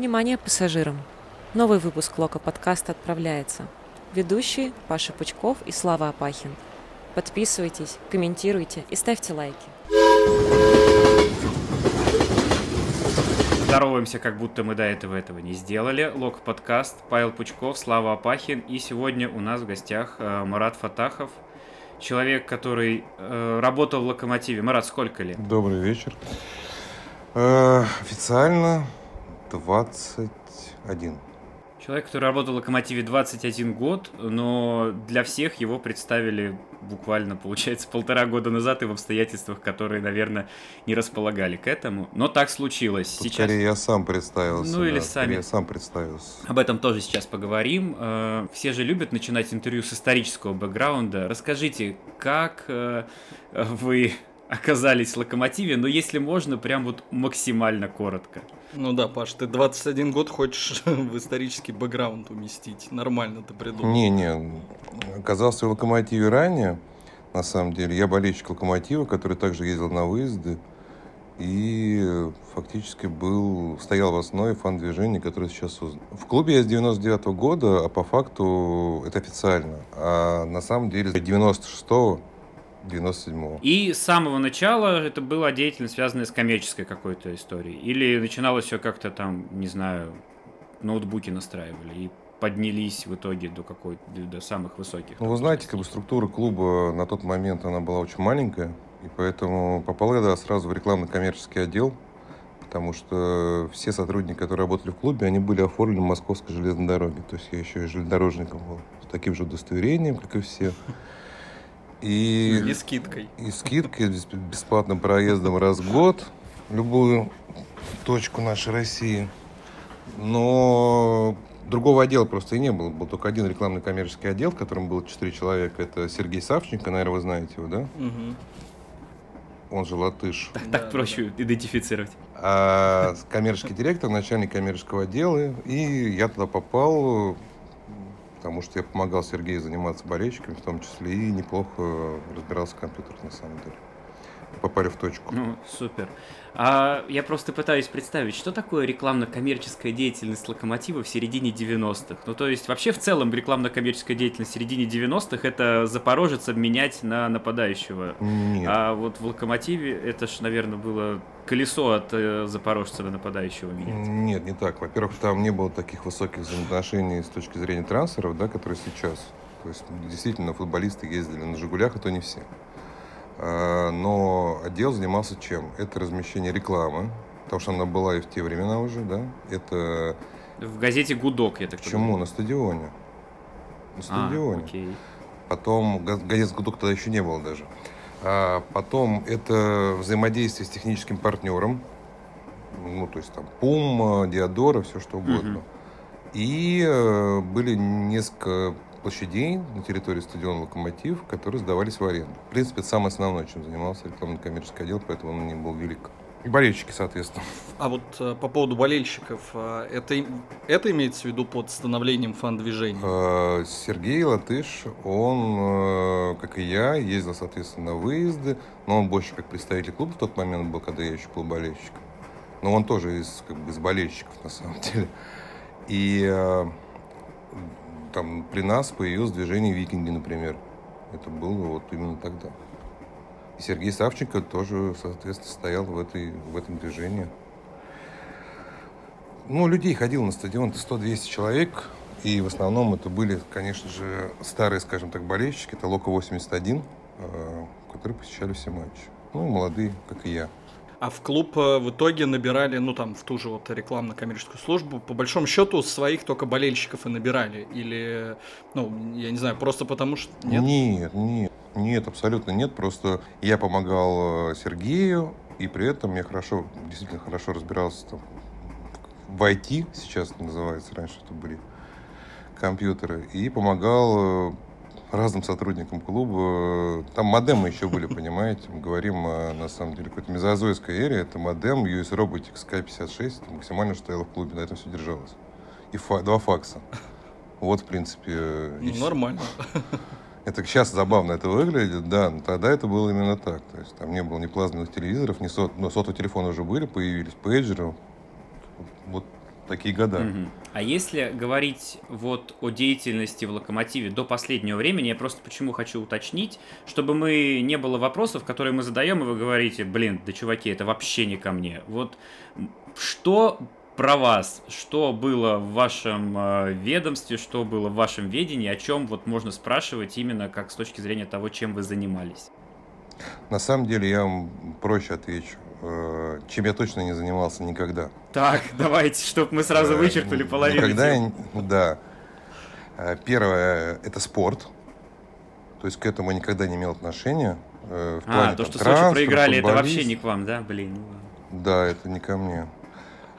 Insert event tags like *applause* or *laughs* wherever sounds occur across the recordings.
Внимание пассажирам! Новый выпуск Лока подкаста отправляется. Ведущие Паша Пучков и Слава Апахин. Подписывайтесь, комментируйте и ставьте лайки. Здороваемся, как будто мы до этого этого не сделали. Лок подкаст, Павел Пучков, Слава Апахин. И сегодня у нас в гостях э, Марат Фатахов, человек, который э, работал в Локомотиве. Марат, сколько лет? Добрый вечер. Э, официально 21. Человек, который работал в Локомотиве 21 год, но для всех его представили буквально, получается, полтора года назад и в обстоятельствах, которые, наверное, не располагали к этому. Но так случилось. Тут сейчас... Скорее я сам представился. Ну или да, сами. Я сам представился. Об этом тоже сейчас поговорим. Э, все же любят начинать интервью с исторического бэкграунда. Расскажите, как э, вы оказались в Локомотиве, но если можно, прям вот максимально коротко. Ну да, Паш, ты 21 год хочешь *laughs* в исторический бэкграунд уместить. Нормально ты придумал. Не-не, оказался в Локомотиве ранее, на самом деле. Я болельщик Локомотива, который также ездил на выезды. И фактически был, стоял в основе фан-движения, которое сейчас создано. В клубе я с 99 -го года, а по факту это официально. А на самом деле с 96 -го 97-го. И с самого начала это была деятельность, связанная с коммерческой какой-то историей? Или начиналось все как-то там, не знаю, ноутбуки настраивали и поднялись в итоге до какой до самых высоких? Ну, вы знаете, как бы структура клуба на тот момент она была очень маленькая, и поэтому попал я да, сразу в рекламно-коммерческий отдел, потому что все сотрудники, которые работали в клубе, они были оформлены в Московской железной дороге. То есть я еще и железнодорожником был, с таким же удостоверением, как и все. И, и скидкой. И скидкой, с бесплатным проездом раз в год, любую точку нашей России. Но другого отдела просто и не было. Был только один рекламный коммерческий отдел, в котором было четыре человека. Это Сергей Савченко, наверное, вы знаете его, да? Угу. Он же латыш. Так, да, так проще да. идентифицировать. А коммерческий директор, начальник коммерческого отдела. И я туда попал потому что я помогал Сергею заниматься болельщиками в том числе и неплохо разбирался в компьютерах на самом деле. Попали в точку. Ну, супер. А я просто пытаюсь представить, что такое рекламно-коммерческая деятельность Локомотива в середине 90-х. Ну, то есть, вообще, в целом, рекламно-коммерческая деятельность в середине 90-х это Запорожец обменять на нападающего. Нет. А вот в Локомотиве это ж, наверное, было колесо от э, Запорожца до нападающего менять. Нет, не так. Во-первых, там не было таких высоких взаимоотношений с точки зрения трансферов, да, которые сейчас. То есть, действительно, футболисты ездили на «Жигулях», а то не все. А, но отдел занимался чем? Это размещение рекламы, потому что она была и в те времена уже, да. Это... В газете «Гудок», я так Почему? Понимаю. На стадионе. На а, стадионе. А, окей. Потом газет «Гудок» тогда еще не было даже. А потом это взаимодействие с техническим партнером. Ну, то есть там Пум, Диадора, все что угодно. Угу. И э, были несколько площадей на территории стадиона «Локомотив», которые сдавались в аренду. В принципе, это самое основное, чем занимался рекламно-коммерческий отдел, поэтому он не был велик. И болельщики, соответственно. А вот э, по поводу болельщиков, э, это, это имеется в виду под становлением фан-движения? Э, Сергей Латыш, он, как и я, ездил, соответственно, на выезды, но он больше как представитель клуба в тот момент был, когда я еще был болельщиком. Но он тоже из, как бы, из болельщиков, на самом *laughs* деле. И там при нас появилось движение «Викинги», например. Это было вот именно тогда. И Сергей Савченко тоже, соответственно, стоял в, этой, в этом движении. Ну, людей ходило на стадион 100-200 человек. И в основном это были, конечно же, старые, скажем так, болельщики. Это Лока-81, э, которые посещали все матчи. Ну, молодые, как и я. А в клуб э, в итоге набирали, ну там, в ту же вот рекламно-коммерческую службу, по большому счету своих только болельщиков и набирали? Или, ну, я не знаю, просто потому что... Нет, нет, нет, нет абсолютно нет. Просто я помогал э, Сергею, и при этом я хорошо, действительно хорошо разбирался там, в IT, сейчас это называется, раньше это были компьютеры, и помогал э, разным сотрудникам клуба. Там модемы еще были, *laughs* понимаете. Мы говорим о, на самом деле, какой-то мезозойской эре. Это модем US Robotics K56. Это максимально, что стояло в клубе. На этом все держалось. И фа- два факса. Вот, в принципе... Ну, нормально. Это сейчас забавно это выглядит, да, но тогда это было именно так. То есть там не было ни плазменных телевизоров, ни сот, но сотовые телефоны уже были, появились, пейджеры. Вот такие года. Мгм. А если говорить вот о деятельности в Локомотиве до последнего времени, я просто почему хочу уточнить, чтобы мы не было вопросов, которые мы задаем, и вы говорите, блин, да чуваки, это вообще не ко мне. Вот что про вас, что было в вашем э, ведомстве, что было в вашем ведении, о чем вот можно спрашивать именно как с точки зрения того, чем вы занимались. На самом деле я вам проще отвечу. Э, Чем я точно не занимался никогда. Так, *laughs* давайте, чтобы мы сразу Э, вычеркнули половину Никогда я не- Да. Э, Первое – это спорт. То есть к этому я никогда не имел отношения. э, В А, плане, то, там, что Сочи проиграли, это вообще футболист. не к вам, да? Блин, ну. Да, это не ко мне.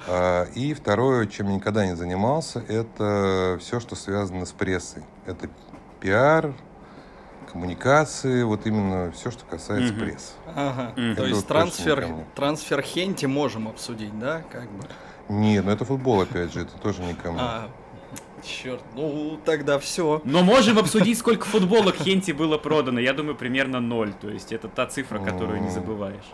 А, И второе, чем я никогда не занимался, это все, что связано с прессой. Это пиар, коммуникации, вот именно все, что касается Мгм. прессы. Ага. Мгм. То есть трансфер, трансфер Хенти можем обсудить, да, как бы. Нет, ну это футбол, опять же, это тоже не ко мне. А, черт, ну тогда все. Но можем обсудить, сколько футболок Хенти было продано. Я думаю, примерно ноль. То есть это та цифра, которую не М. забываешь.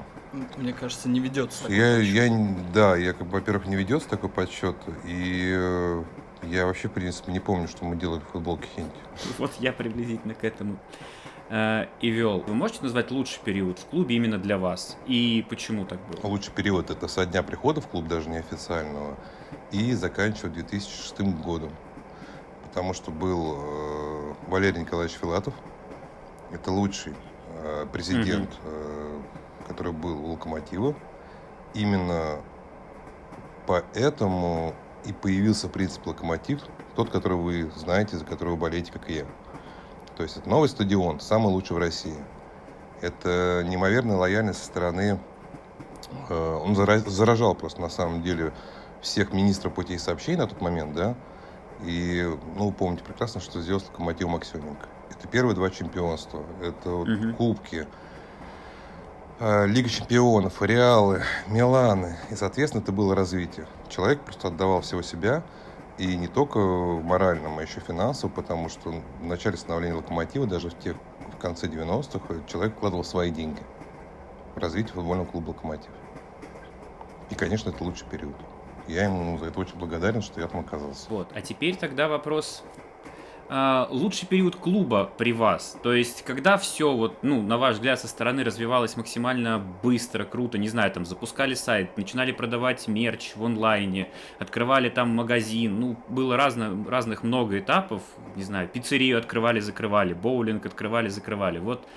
Мне кажется, не ведется. Я, я, да, я, как бы, во-первых, не ведется такой подсчет, и э, я вообще, в принципе, не помню, что мы делали в футболке Хенти. *laughs* Вот я приблизительно к этому э, и вел. Вы можете назвать лучший период в клубе именно для вас? И почему так было? Лучший период это со дня прихода в клуб, даже неофициального, и заканчивая 2006 годом. Потому что был э, Валерий Николаевич Филатов. Это лучший э, президент, э, который был у Локомотива. Именно поэтому и появился принцип Локомотив, тот, который вы знаете, за который вы болеете, как и я. То есть это новый стадион, самый лучший в России. Это неимоверная лояльность со стороны Э, он зара- заражал просто на самом деле всех министров путей сообщений на тот момент, да, и, ну, помните прекрасно, что сделал с Локомотивом Аксененко. Это первые два чемпионства, это вот Мгм. кубки, Лига чемпионов, Реалы, Миланы, и, соответственно, это было развитие. Человек просто отдавал всего себя, и не только в моральном, а еще финансово, потому что в начале становления Локомотива, даже в, тех, в конце 90-х, человек вкладывал свои деньги в развитие футбольного клуба «Локомотив». И, конечно, это лучший период. Я ему за это очень благодарен, что я там оказался. Вот. А теперь тогда вопрос. А, лучший период клуба при вас? То есть, когда все, вот, ну, на ваш взгляд, со стороны развивалось максимально быстро, круто, не знаю, там, запускали сайт, начинали продавать мерч в онлайне, открывали там магазин, ну, было разно, разных много этапов, не знаю, пиццерию открывали, закрывали, боулинг открывали, закрывали. Вот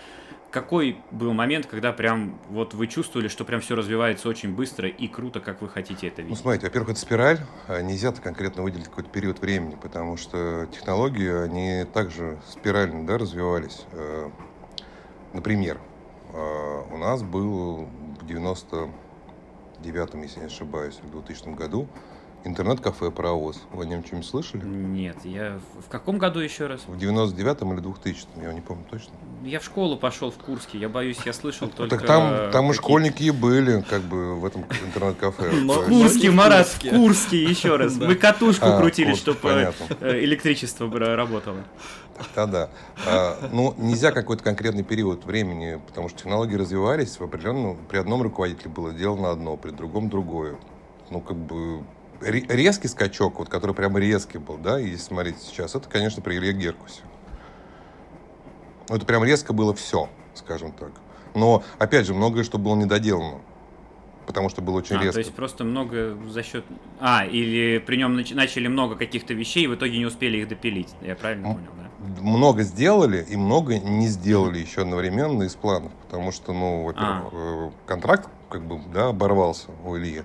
какой был момент, когда прям вот вы чувствовали, что прям все развивается очень быстро и круто, как вы хотите это Ну, видеть? смотрите, во-первых, это спираль. а Нельзя конкретно выделить какой-то период времени, потому что технологии, они также спирально да, развивались. Э, Например, э, у нас был в 99-м, если не ошибаюсь, в 2000 году интернет-кафе «Паровоз». Вы о нем что-нибудь слышали? Нет, я в в каком году еще раз? В 99-м или 2000-м, я не помню точно. Я в школу пошел в Курске, я боюсь, я слышал только... так там, там и школьники и были, как бы, в этом интернет-кафе. *laughs* В Курске, Марат, в Курске. Еще раз. *laughs* Да. Мы катушку А, крутили, чтобы понятно. электричество бра- работало. Да-да. А, ну, нельзя какой-то конкретный период времени, потому что технологии развивались в определенном... При одном руководителе было сделано одно, при другом другое. Ну, как бы... ре- Резкий скачок, вот, который прямо резкий был, да, и если смотреть сейчас, это, конечно, при Илье Геркусе. Ну, это прям резко было все, скажем так. Но, опять же, многое, что было недоделано. Потому что было очень А, резко. то есть просто много за счет... А, или при нем нач- начали много каких-то вещей, и в итоге не успели их допилить. Я правильно М. понял, да? много сделали и много не сделали еще одновременно из планов, потому что, ну, во-первых, э, контракт как бы, да, оборвался у Ильи.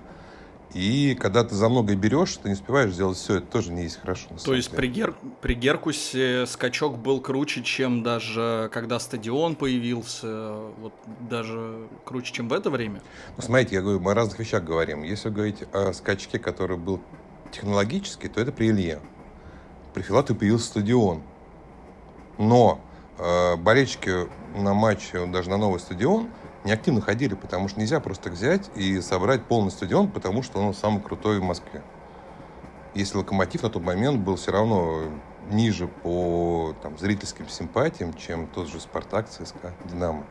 И когда ты за многое берешь, ты не успеваешь сделать все, это тоже не есть хорошо. То есть деле. при, Гер... при Геркусе скачок был круче, чем даже когда стадион появился, вот даже круче, чем в это время. Ну, смотрите, я говорю, мы о разных вещах говорим. Если говорить о скачке, который был технологический, то это при Илье. При Филатове появился стадион. Но э, болельщики на матче, даже на новый стадион, неактивно ходили, потому что нельзя просто взять и собрать полный стадион, потому что он самый крутой в Москве. Если Локомотив на тот момент был все равно ниже по там, зрительским симпатиям, чем тот же Спартак, ЦСКА, Динамо.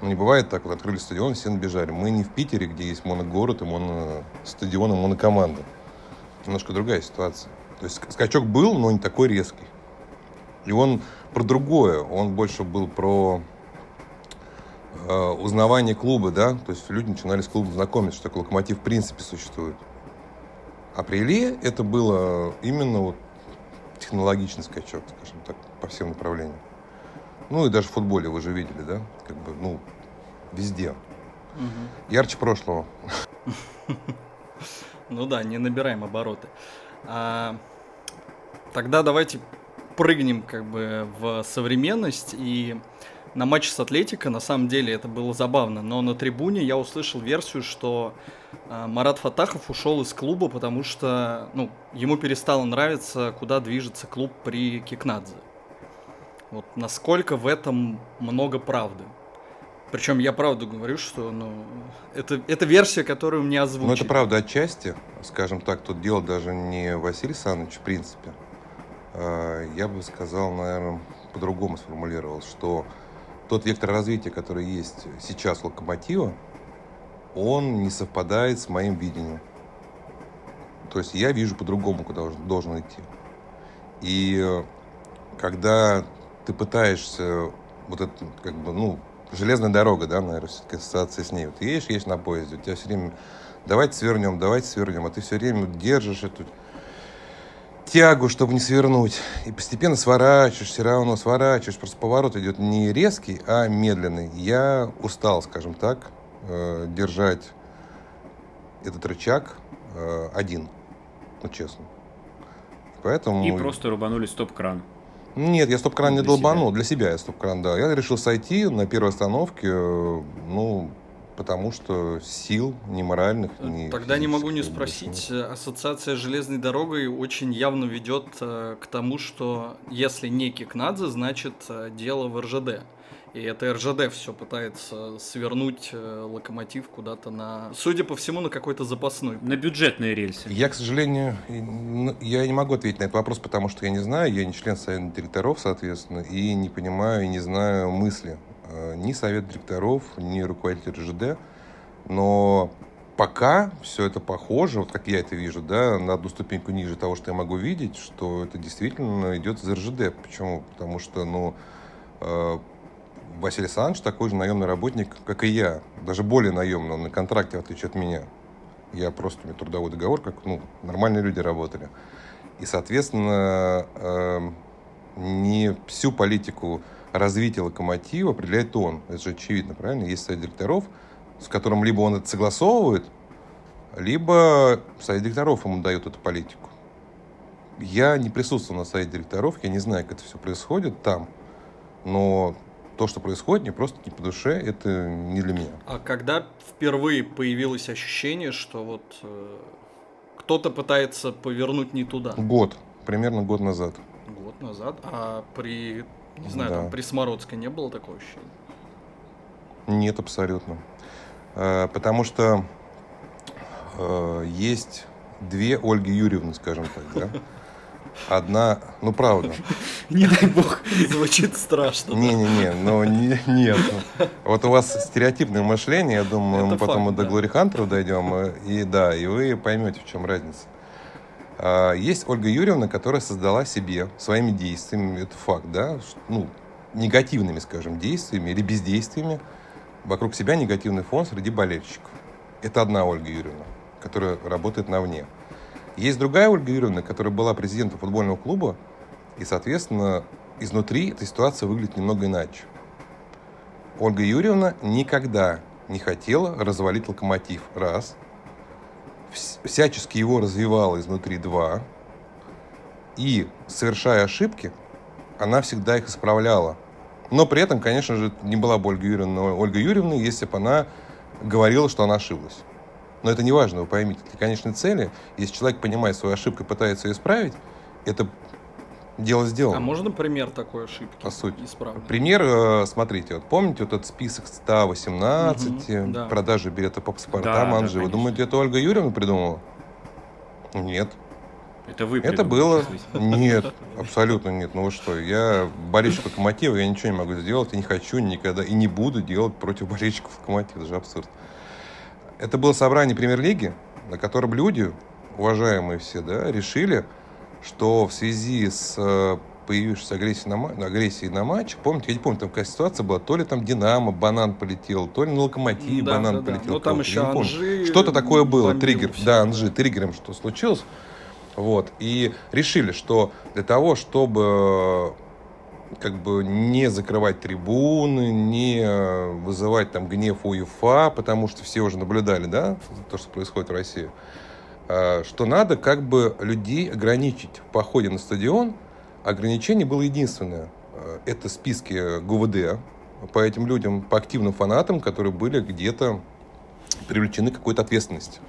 Ну, не бывает так, вот открыли стадион, все набежали. Мы не в Питере, где есть моногород и моностадион, и монокоманда. немножко другая ситуация. То есть скачок был, но не такой резкий. И он про другое. Он больше был про э, узнавание клуба, да. То есть люди начинали с клубом знакомиться, что такой локомотив в принципе существует. А при Илье это было именно вот технологичный скачок, скажем так, по всем направлениям. Ну и даже в футболе вы же видели, да? Как бы, ну, везде. Мгм. Ярче прошлого. *laughs* Ну да, не набираем обороты. А, тогда давайте прыгнем как бы в современность и на матче с Атлетико, на самом деле это было забавно, но на трибуне я услышал версию, что а, Марат Фатахов ушел из клуба, потому что ну, ему перестало нравиться, куда движется клуб при Кикнадзе. Вот насколько в этом много правды. Причем я правду говорю, что ну, это, это версия, которую мне озвучили. Ну, это правда отчасти. Скажем так, тут дело даже не Василий Саныч, в принципе. А, Я бы сказал, наверное, по-другому сформулировал, что тот вектор развития, который есть сейчас у Локомотива, он не совпадает с моим видением. То есть я вижу по-другому, куда должен- должен идти. И э, когда ты пытаешься вот это, как бы, ну, железная дорога, да, наверное, все-таки ассоциация с ней. Вот едешь, едешь на поезде, у тебя все время давайте свернем, давайте свернем, а ты все время держишь эту тягу, чтобы не свернуть. И постепенно сворачиваешь, все равно сворачиваешь. Просто поворот идет не резкий, а медленный. Я устал, скажем так, э, держать этот рычаг э, один, ну честно. Поэтому... И просто рубанули стоп-кран. Нет, я стоп-кран не Для себя. долбанул. Для себя я стоп-кран, да. Я решил сойти на первой остановке, э, ну, потому что сил ни моральных, ни Тогда не могу не спросить, э, ассоциация с железной дорогой очень явно ведет э, к тому, что если не Кикнадзе, значит э, дело в РЖД. И это РЖД все пытается свернуть э, локомотив куда-то на, судя по всему, на какой-то запасной. На бюджетные рельсы. Я, к сожалению, я не могу ответить на этот вопрос, потому что я не знаю, я не член совета директоров, соответственно, и не понимаю, и не знаю мысли э, ни совет директоров, ни руководитель РЖД, но пока все это похоже, вот как я это вижу, да, на одну ступеньку ниже того, что я могу видеть, что это действительно идет из РЖД. Почему? Потому что, ну, э, Василий Александрович такой же наемный работник, как и я, даже более наемный, он на контракте, в отличие от меня. Я просто, у меня трудовой договор, как ну, нормальные люди работали. И, соответственно, эм, не всю политику развития локомотива определяет он. Это же очевидно, правильно? Есть совет директоров, с которым либо он это согласовывает, либо совет директоров ему дает эту политику. Я не присутствовал на совете директоров, я не знаю, как это все происходит там, но то, что происходит, мне просто не по душе, это не для меня. А когда впервые появилось ощущение, что вот э, кто-то пытается повернуть не туда? Год, примерно год назад. Год назад, а при, не знаю, Да. там при Смородской не было такого ощущения? Нет, абсолютно. Э, Потому что э, есть две Ольги Юрьевны, скажем так, да? *laughs* Одна, ну правда. *laughs* Не дай бог. Звучит страшно. Не-не-не, ну не- нет. Вот у вас стереотипное мышление, я думаю, Это мы потом факт, до да. Глори Хантеров дойдем, э, и да, и вы поймете, в чем разница. А, Есть Ольга Юрьевна, которая создала себе своими действиями, это факт, да, ну, негативными, скажем, действиями или бездействиями вокруг себя негативный фон среди болельщиков. Это одна Ольга Юрьевна, которая работает на вне. Есть другая Ольга Юрьевна, которая была президентом футбольного клуба, и, соответственно, изнутри эта ситуация выглядит немного иначе. Ольга Юрьевна никогда не хотела развалить локомотив, раз. Вс- Всячески его развивала изнутри, два. И, совершая ошибки, она всегда их исправляла. Но при этом, конечно же, не была бы Ольга Юрьевна Ольга Юрьевна, если бы она говорила, что она ошиблась. Но это не важно, вы поймите. Для конечной цели, если человек понимает свою ошибку и пытается ее исправить, это дело сделано. А можно пример такой ошибки? По сути. Исправленной? Пример, э, смотрите, вот помните вот этот список 118 Мгм, да. продажи билетов по Да, паспортам да, Анжи? Вы конечно. думаете, это Ольга Юрьевна придумала? Нет. Это вы Это было... *laughs* Нет, абсолютно нет. Ну вы что, я болельщик Локомотива, я ничего не могу сделать, и не хочу никогда, и не буду делать против болельщиков Локомотива. Это же абсурд. Это было собрание премьер-лиги, на котором люди, уважаемые все, да, решили, что в связи с э, появившейся агрессией на, агрессией на матч, помните, я не помню, там какая ситуация была, то ли там Динамо, банан полетел, то ли на Локомотиве да, банан да, полетел. Да. Ну, там еще Анжи Что-то такое было, триггер, все. да, Анжи, триггером что случилось. Вот, и решили, что для того, чтобы как бы не закрывать трибуны, не вызывать там гнев УЕФА, потому что все уже наблюдали, да, то, что происходит в России, что надо как бы людей ограничить в походе на стадион. Ограничение было единственное. А, это списки ГУВД по этим людям, по активным фанатам, которые были где-то привлечены к какой-то ответственности.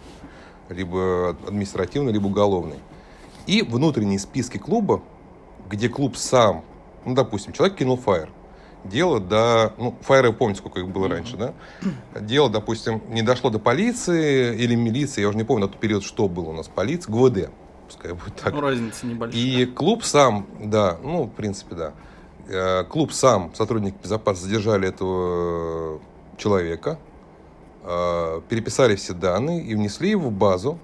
Либо административной, либо уголовной. И внутренние списки клуба, где клуб сам ну, допустим, человек кинул фаер. Дело до... Ну, фаеры, помните, сколько их было раньше, да? Дело, допустим, не дошло до полиции или милиции, я уже не помню на тот период, что было у нас, полиция, ГВД, пускай будет так. Ну, разница небольшая. И клуб сам, да, ну, в принципе, да. Э, клуб сам, сотрудники безопасности задержали этого человека, э, переписали все данные и внесли его в базу.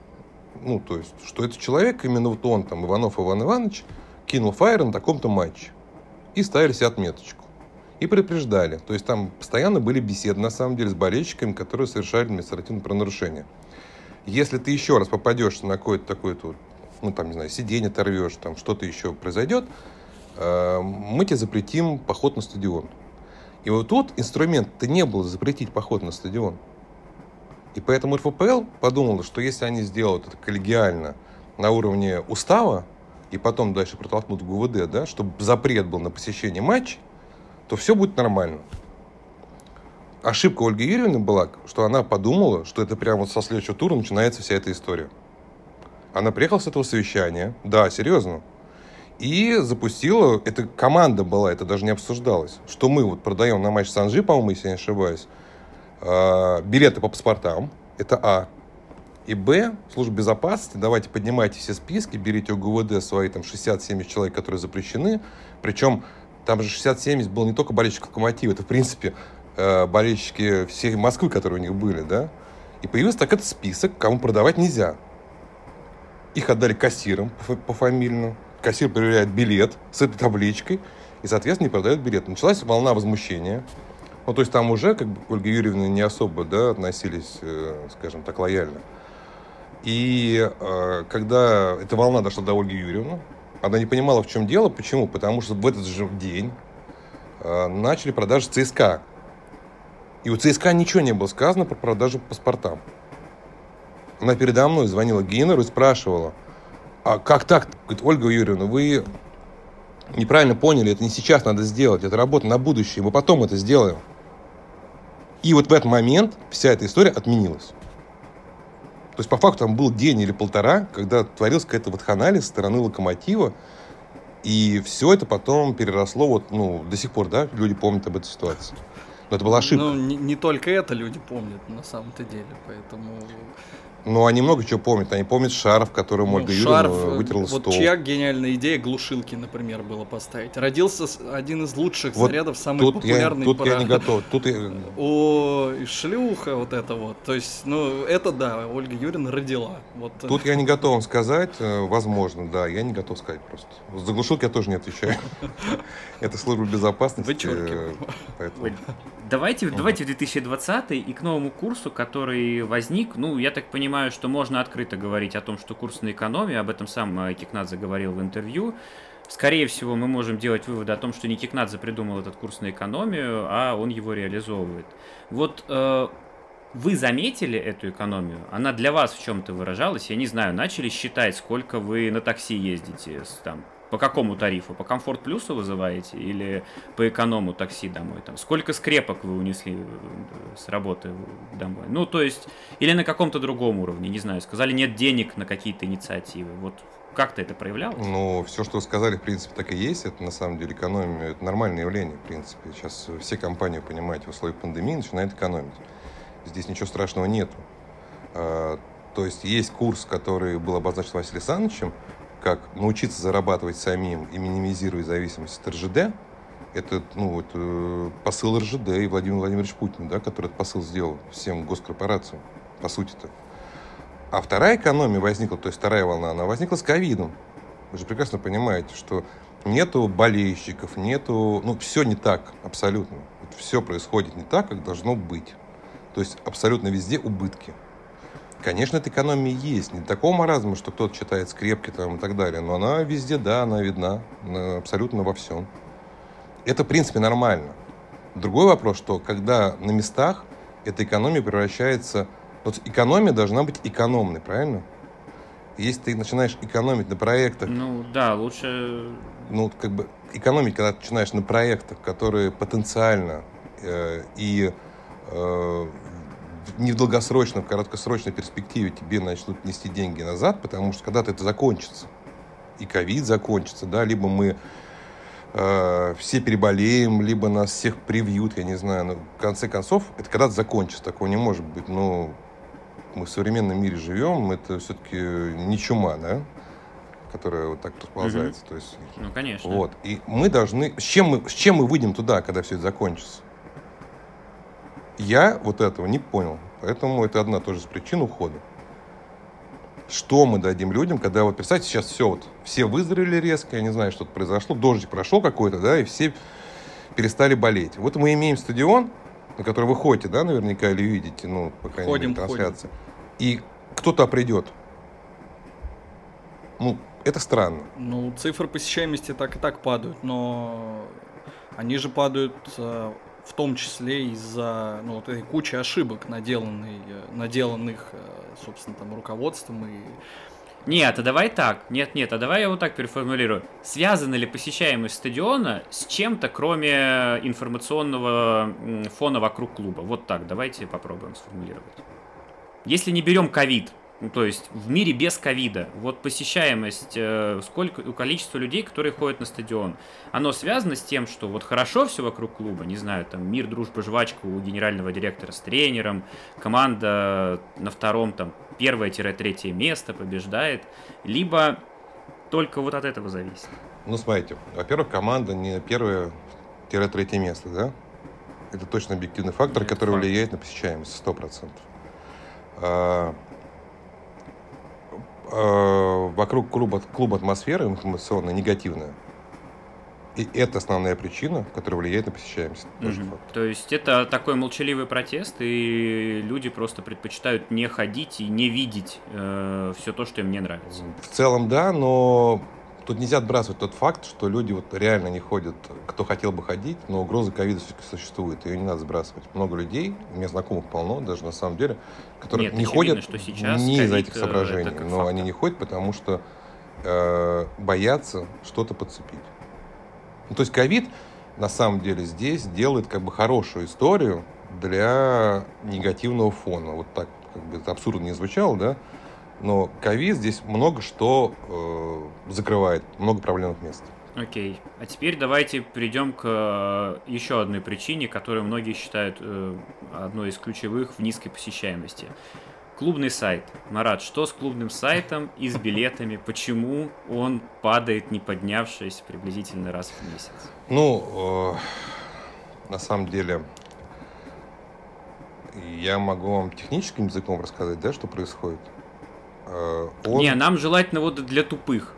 Ну, то есть, что этот человек, именно вот он, там, Иванов Иван Иванович, кинул фаер на таком-то матче и ставили себе отметочку. И предупреждали. То есть там постоянно были беседы, на самом деле, с болельщиками, которые совершали административное правонарушение. Если ты еще раз попадешь на какое-то такое вот, ну там, не знаю, сиденье оторвешь, там что-то еще произойдет, э, мы тебе запретим поход на стадион. И вот тут инструмент-то не был запретить поход на стадион. И поэтому РФПЛ подумала, что если они сделают это коллегиально на уровне устава, и потом дальше протолкнут в ГУВД, да, чтобы запрет был на посещение матчей, то все будет нормально. Ошибка Ольги Юрьевны была, что она подумала, что это прямо вот со следующего тура начинается вся эта история. Она приехала с этого совещания, да, серьезно, и запустила, это команда была, это даже не обсуждалось, что мы вот продаем на матч Санжи, по-моему, если я не ошибаюсь, э, билеты по паспортам, это А. И Б, служба безопасности, давайте поднимайте все списки, берите у ГУВД свои там 60-70 человек, которые запрещены. Причем там же 60-70 было не только болельщик Локомотива, это, в принципе, э, болельщики всей Москвы, которые у них были, да. И появился так этот список, кому продавать нельзя. Их отдали кассирам по фамильно. Кассир проверяет билет с этой табличкой и, соответственно, не продает билет. Началась волна возмущения. Ну, то есть там уже, как бы, Ольга Юрьевна не особо, да, относились, э, скажем так, лояльно. И э, когда эта волна дошла до Ольги Юрьевны, она не понимала, в чем дело. Почему? Потому что в этот же день э, начали продажи ЦСКА. И у ЦСКА ничего не было сказано про продажу паспортам. Она передо мной звонила Гейнеру и спрашивала, а как так? Говорит, Ольга Юрьевна, вы неправильно поняли, это не сейчас надо сделать, это работа на будущее, мы потом это сделаем. И вот в этот момент вся эта история отменилась. То есть, по факту, там был день или полтора, когда творилась какая-то вот ханалия со стороны локомотива, и все это потом переросло, вот, ну, до сих пор, да, люди помнят об этой ситуации. Но это была ошибка. Ну, не, не только это люди помнят, на самом-то деле, поэтому... Ну, они много чего помнят. Они помнят шарф, которым ну, Ольга шарф, Юрьевна вытерла вот стол. чья гениальная идея глушилки, например, было поставить? Родился один из лучших вот зарядов, самый тут популярный. Я, тут я не готов. Тут я... *laughs* О, шлюха вот это вот. То есть, ну, это да, Ольга Юрьевна родила. Вот. Тут я не готов вам сказать. Э, возможно, да, я не готов сказать просто. За глушилки я тоже не отвечаю. *laughs* Это служба безопасности. Э, давайте, давайте в 2020 и к новому курсу, который возник, ну, я так понимаю, понимаю, что можно открыто говорить о том, что курс на экономию, об этом сам э, Кикнадзе говорил в интервью. Скорее всего, мы можем делать выводы о том, что не Кикнадзе придумал этот курс на экономию, а он его реализовывает. Вот э, вы заметили эту экономию? Она для вас в чем-то выражалась? Я не знаю, начали считать, сколько вы на такси ездите, там, по какому тарифу? По комфорт плюсу вызываете или по эконому такси домой? Там, сколько скрепок вы унесли э, с работы домой? Ну, то есть, или на каком-то другом уровне, не знаю, сказали, нет денег на какие-то инициативы. Вот как-то это проявлялось? Ну, все, что вы сказали, в принципе, так и есть. Это, на самом деле, экономия – это нормальное явление, в принципе. Сейчас все компании, понимаете, в условиях пандемии начинают экономить. Здесь ничего страшного нету. А, то есть, есть курс, который был обозначен Василием Александровичем, как научиться зарабатывать самим и минимизировать зависимость от РЖД, это ну, вот, э, посыл РЖД и Владимир Владимирович Путин, да, который этот посыл сделал всем госкорпорациям, по сути-то. А вторая экономия возникла, то есть вторая волна, она возникла с ковидом. Вы же прекрасно понимаете, что нету болельщиков, нету... Ну, все не так, абсолютно. Все происходит не так, как должно быть. То есть абсолютно везде убытки. Конечно, эта экономия есть. Не такого маразма, что кто-то читает скрепки там и так далее. Но она везде, да, она видна. Абсолютно во всем. Это, в принципе, нормально. Другой вопрос, что когда на местах эта экономия превращается... Вот экономия должна быть экономной, правильно? Если ты начинаешь экономить на проектах... Ну, да, лучше... Ну, как бы экономить, когда ты начинаешь на проектах, которые потенциально э, и э, не в долгосрочной, в короткосрочной перспективе тебе начнут нести деньги назад, потому что когда-то это закончится. И ковид закончится, да, либо мы э, все переболеем, либо нас всех привьют, я не знаю. Но в конце концов, это когда-то закончится, такого не может быть. Но мы в современном мире живем, это все-таки не чума, да? которая вот так расползается. Угу. То есть, ну, конечно. Вот. И мы должны... С чем мы, с чем мы выйдем туда, когда все это закончится? Я вот этого не понял. Поэтому это одна тоже из причин ухода. Что мы дадим людям, когда вот, представьте, сейчас все вот, все выздоровели резко, я не знаю, что-то произошло, дождик прошел какой-то, да, и все перестали болеть. Вот мы имеем стадион, на который вы ходите, да, наверняка, или видите, ну, по крайней ходим, мере, трансляции. Ходим. И кто-то придет. Ну, это странно. Ну, цифры посещаемости так и так падают, но они же падают э, в том числе из-за ну, вот этой кучи ошибок, наделанной, наделанных, э, собственно, там, руководством и нет, а давай так. Нет, нет, а давай я вот так переформулирую. Связана ли посещаемость стадиона с чем-то, кроме информационного фона вокруг клуба? Вот так, давайте попробуем сформулировать. Если не берем ковид, ну, то есть в мире без ковида, вот посещаемость, э, сколько количество людей, которые ходят на стадион, оно связано с тем, что вот хорошо все вокруг клуба, не знаю, там мир, дружба, жвачка у генерального директора с тренером, команда на втором, там, первое-третье место побеждает, либо только вот от этого зависит. Ну, смотрите, во-первых, команда не первое-третье место, да? Это точно объективный фактор, Это который факт. влияет на посещаемость, сто процентов. А, э, вокруг клуба, клуба атмосфера информационная негативная. И это основная причина, которая влияет на посещаемость. Угу. То есть это такой молчаливый протест, и люди просто предпочитают не ходить и не видеть э, все то, что им не нравится. В целом, да, но Тут нельзя отбрасывать тот факт, что люди вот реально не ходят, кто хотел бы ходить, но угроза ковида все-таки существует, ее не надо сбрасывать. Много людей, у меня знакомых полно, даже на самом деле, которые Нет, не ходят что сейчас не из-за этих соображений, но фактор. они не ходят, потому что э, боятся что-то подцепить. Ну, то есть ковид на самом деле здесь делает как бы хорошую историю для негативного фона. Вот так как бы это абсурдно не звучало, да? Но ковид здесь много что э, закрывает, много проблемных мест. Окей. А теперь давайте перейдем к э, еще одной причине, которую многие считают э, одной из ключевых в низкой посещаемости. Клубный сайт. Марат, что с клубным сайтом и с билетами? Почему он падает, не поднявшись приблизительно раз в месяц? Ну, э, на самом деле, я могу вам техническим языком рассказать, да, что происходит. Э, он... Не, нам желательно вот для тупых.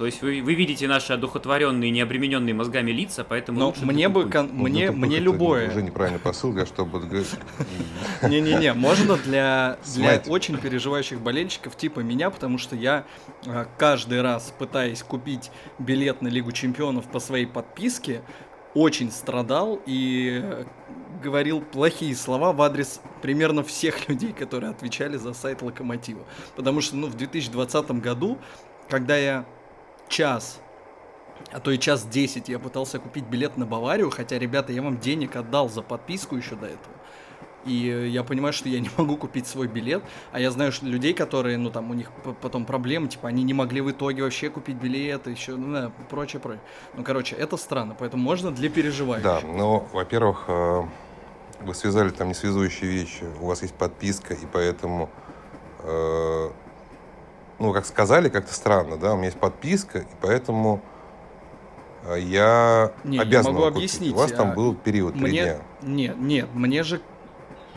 То есть вы, вы видите наши одухотворенные, необремененные мозгами лица, поэтому Но мне бы кон... ну, мне, мне любое. Уже неправильный посыл, я чтобы *laughs* Не-не-не, можно для, для очень переживающих болельщиков типа меня, потому что я э, каждый раз пытаясь купить билет на Лигу Чемпионов по своей подписке, очень страдал и говорил плохие слова в адрес примерно всех *laughs* людей, которые отвечали за сайт Локомотива. Потому что, ну, в 2020 году, когда я час, а то и час десять я пытался купить билет на Баварию, хотя, ребята, я вам денег отдал за подписку еще до этого. И я понимаю, что я не могу купить свой билет, а я знаю что людей, которые, ну там у них потом проблемы, типа они не могли в итоге вообще купить билет, еще, ну да, прочее, прочее. Ну, короче, это странно, поэтому можно для переживаний. Да, ну, во-первых, э, вы связали там несвязующие вещи, у вас есть подписка, и поэтому, э, ну, как сказали, как-то странно, да, у меня есть подписка, и поэтому э, я не, обязан я могу объяснить. У вас там а был период мне... три дня. Нет, нет, мне же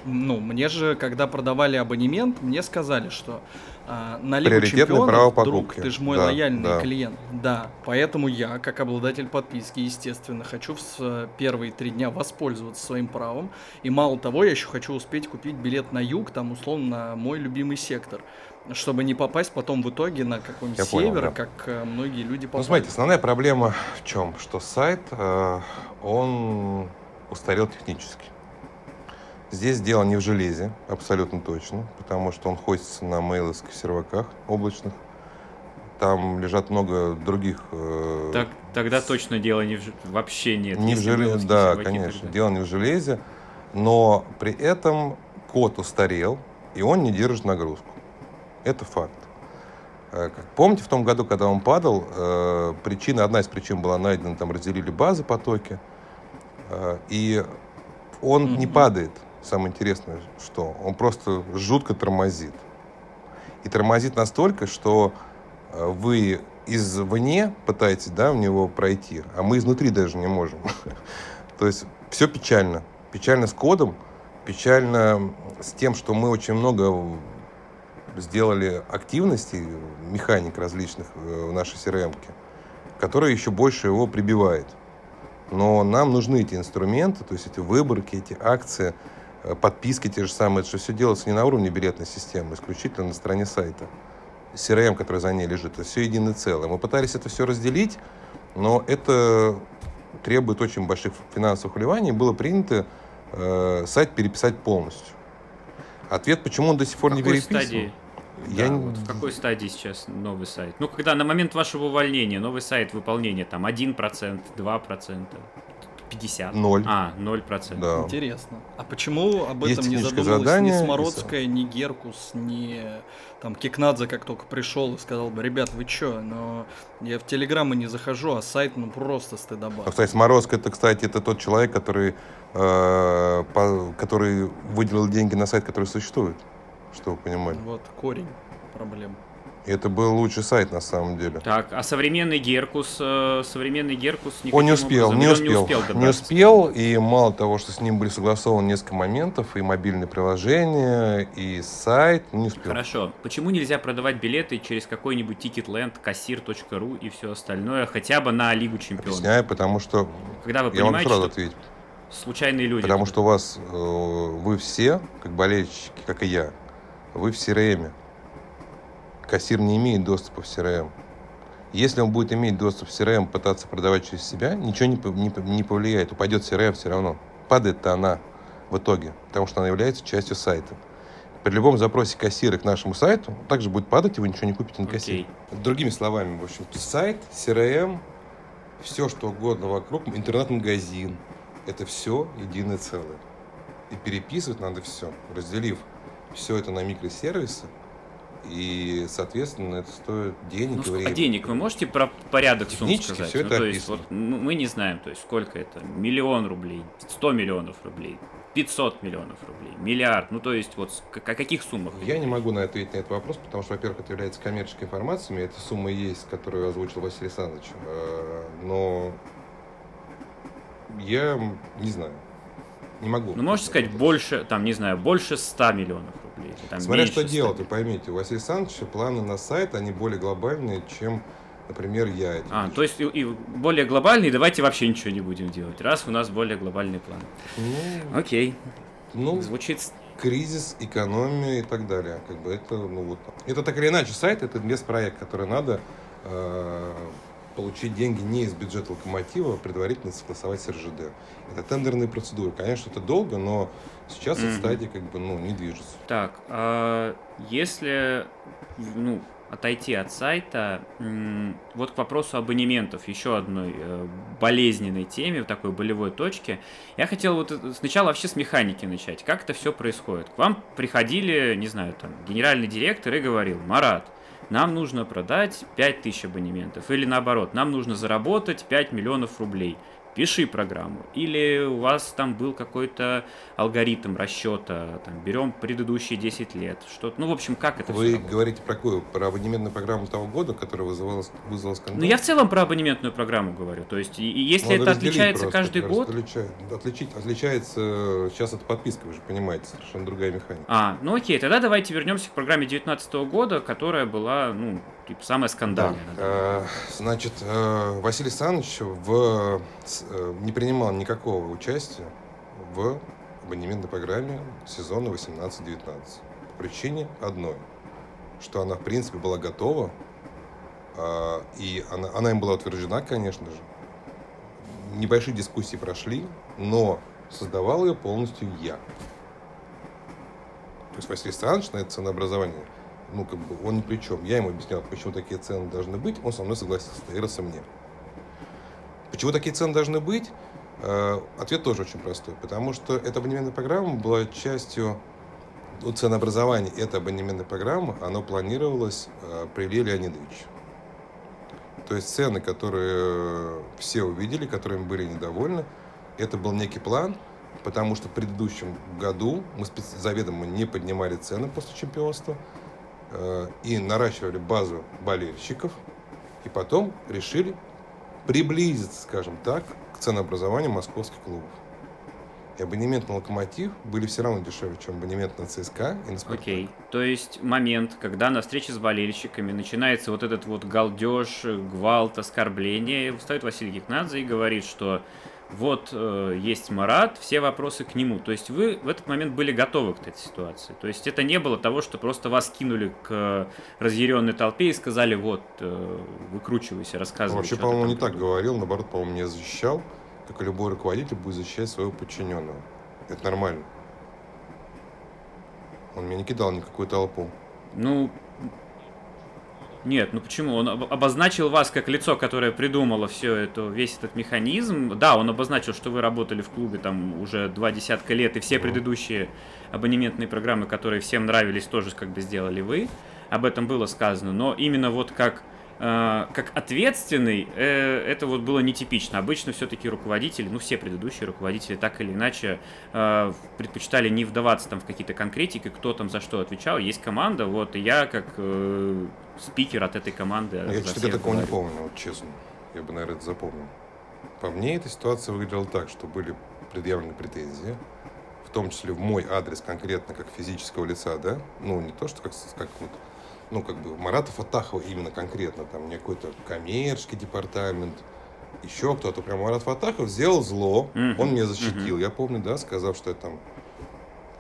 ну, мне же, когда продавали абонемент, мне сказали, что а, на Лигу Чемпионов, право друг, покупки. ты же мой Да, лояльный да. клиент. Да, поэтому я, как обладатель подписки, естественно, хочу в первые три дня воспользоваться своим правом. И мало того, я еще хочу успеть купить билет на юг, там, условно, на мой любимый сектор. Чтобы не попасть потом в итоге на какой-нибудь Я понял, север, да. как э, многие люди Ну, попали. смотрите, основная проблема в чем? Что сайт, э, он устарел технически. Здесь дело не в железе, абсолютно точно, потому что он хостится на мейловских серваках облачных. Там лежат много других... э, Так, тогда точно дело не в вообще нет. не в железе, да, конечно, тогда- дело не в железе, но при этом код устарел, и он не держит нагрузку. Это факт. Э, как Помните, в том году, когда он падал, э, причина, одна из причин была найдена, там разделили базы потоки, э, и он не Мгм. падает. Самое интересное, что он просто жутко тормозит. И тормозит настолько, что э, вы извне пытаетесь да, в него пройти, а мы изнутри даже не можем. *laughs* То есть все печально. Печально с кодом, печально с тем, что мы очень много сделали активностей, механик различных э, в нашей crm которые еще больше его прибивает. Но нам нужны эти инструменты, то есть эти выборки, эти акции, подписки те же самые. Это же все делается не на уровне билетной системы, исключительно на стороне сайта. CRM, который за ней лежит, это все единое целое. Мы пытались это все разделить, но это требует очень больших финансовых вливаний. Было принято э, сайт переписать полностью. Ответ, почему он до сих В пор не какой переписан? стадии? Я Да, не- вот в какой стадии сейчас новый сайт? Ну, когда на момент вашего увольнения новый сайт выполнения там 1%, 2%, 50%? Ноль. А, 0%. Да. Интересно. А почему об Есть этом не задумалась задание, ни Смородская, ни Геркус, ни там Кикнадзе, как только пришел и сказал бы, ребят, вы чё, но я в Телеграммы не захожу, а сайт ну просто стыдоба. Ну, кстати, Сморозко, это, кстати, это тот человек, который, э, по- который выделил деньги на сайт, который существует, чтобы вы понимали. Вот корень проблем. Это был лучший сайт на самом деле. Так, а современный Геркус, э, современный Геркус Он не успел, образом- не или он успел, не успел, и мало того, что с ним были согласованы несколько моментов, и мобильные приложения, и сайт, не успел. Хорошо. Почему нельзя продавать билеты через какой-нибудь Ticketland, кассир.ру и все остальное, хотя бы на Лигу Чемпионов? Объясняю, потому что Когда вы я могу понимаете, сразу что ответить. случайные люди... Потому что у вас, э, вы все, как болельщики, как и я, вы в CRM. Кассир не имеет доступа в CRM. Если он будет иметь доступ в CRM, пытаться продавать через себя, ничего не, не, не повлияет. Упадет CRM все равно. Падает-то она в итоге, потому что она является частью сайта. При любом запросе кассира к нашему сайту также будет падать, и вы ничего не купите на кассире. Окей. Другими словами, в общем, сайт, CRM, все что угодно вокруг, интернет-магазин, это все единое целое. И переписывать надо все, разделив все это на микросервисы, и, соответственно, это стоит денег Ну, и а времени. денег вы можете про порядок сумм сказать? всё ну, это то есть, вот, мы не знаем, то есть, сколько это? Миллион рублей, 100 миллионов рублей, 500 миллионов рублей, миллиард. Ну, то есть, вот о каких суммах? Я не могу на ответить на этот вопрос, потому что, во-первых, это является коммерческой информацией, эта сумма есть, которую озвучил Василий Александрович, Э, но я не знаю, не могу. Ну, можете сказать, больше, там, не знаю, больше 100 миллионов рублей. там Смотря что 100. делать, вы поймите, у Василия Александровича планы на сайт, они более глобальные, чем, например, я. это А, вижу. то есть и, и более глобальный, давайте вообще ничего не будем делать, раз у нас более глобальный план. Ну, Окей, ну, звучит... кризис, экономия и так далее. Как бы это, ну вот. Это так или иначе сайт, это инвестпроект, который надо э, получить деньги не из бюджета локомотива, а предварительно согласовать с РЖД. Это тендерные процедуры. Конечно, это долго, но сейчас эта Мгм. стадия как бы ну, не движется. Так, а если, ну, отойти от сайта, вот к вопросу абонементов, еще одной э, болезненной теме, в такой болевой точке. Я хотел вот сначала вообще с механики начать. Как это все происходит? К вам приходили, не знаю, там, генеральный директор и говорил, Марат, нам нужно продать 5000 абонементов. Или наоборот, нам нужно заработать 5 миллионов рублей. Пиши программу. Или у вас там был какой-то алгоритм расчета, там, берем предыдущие 10 лет, что ну, в общем, как это Вы говорите про какую? Про абонементную программу того года, которая вызывала, вызвала скандал? Ну, я в целом про абонементную программу говорю. То есть, и, и если Надо это разделить отличается просто, каждый год... Отличает, отличить, отличается, сейчас это подписка, вы же понимаете, совершенно другая механика. А, ну окей, тогда давайте вернемся к программе 2019 года, которая была, ну, типа, самая скандальная. Да. Э, значит, э, Василий Александрович в, не принимал никакого участия в абонементной программе сезона 18-19. По причине одной, что она, в принципе, была готова, и она, она им была утверждена, конечно же. Небольшие дискуссии прошли, но создавал ее полностью я. То есть Василий Александрович на это ценообразование ну, как бы, он ни при чем. Я ему объяснял, почему такие цены должны быть, он со мной согласился, доверился мне. Почему такие цены должны быть? Э, ответ тоже очень простой. Потому что эта абонементная программа была частью ну, ценообразования этой абонементной программы, оно планировалось э, при Илье Леонидовиче. То есть цены, которые все увидели, которыми были недовольны, это был некий план, потому что в предыдущем году мы заведомо не поднимали цены после чемпионства, Э, и наращивали базу болельщиков, и потом решили приблизиться, скажем так, к ценообразованию московских клубов. И абонемент на «Локомотив» были все равно дешевле, чем абонемент на ЦСКА и на «Спартак». Окей. Okay. То есть момент, когда на встрече с болельщиками начинается вот этот вот галдеж, гвалт, оскорбление, встает Василий Гикнадзе и говорит, что вот э, есть Марат, все вопросы к нему. То есть вы в этот момент были готовы к этой ситуации. То есть это не было того, что просто вас кинули к разъяренной толпе и сказали, вот, э, выкручивайся, рассказывай. Вообще, по-моему, не так говорил, наоборот, по-моему, меня защищал, как и любой руководитель будет защищать своего подчиненного. Это нормально. Он меня не кидал никакую толпу. Ну, нет, ну почему? Он обозначил вас как лицо, которое придумало все это, весь этот механизм. Да, он обозначил, что вы работали в клубе там уже два десятка лет, и все предыдущие абонементные программы, которые всем нравились, тоже как бы сделали вы. Об этом было сказано. Но именно вот как как ответственный, э, это вот было нетипично. Обычно все-таки руководители, ну все предыдущие руководители так или иначе э, предпочитали не вдаваться там в какие-то конкретики, кто там за что отвечал. Есть команда, вот, и я как спикер от этой команды. Я, кстати, такого не помню, вот честно. Я бы, наверное, это запомнил. По мне эта ситуация выглядела так, что были предъявлены претензии, в том числе в мой адрес конкретно как физического лица, да, ну не то, что как, как вот ну, как бы Марата Фатахова именно конкретно, там не какой-то коммерческий департамент, еще кто-то. Прям Марат Фатахов сделал зло, mm-hmm. он меня защитил. Mm-hmm. Я помню, да, сказав, что я там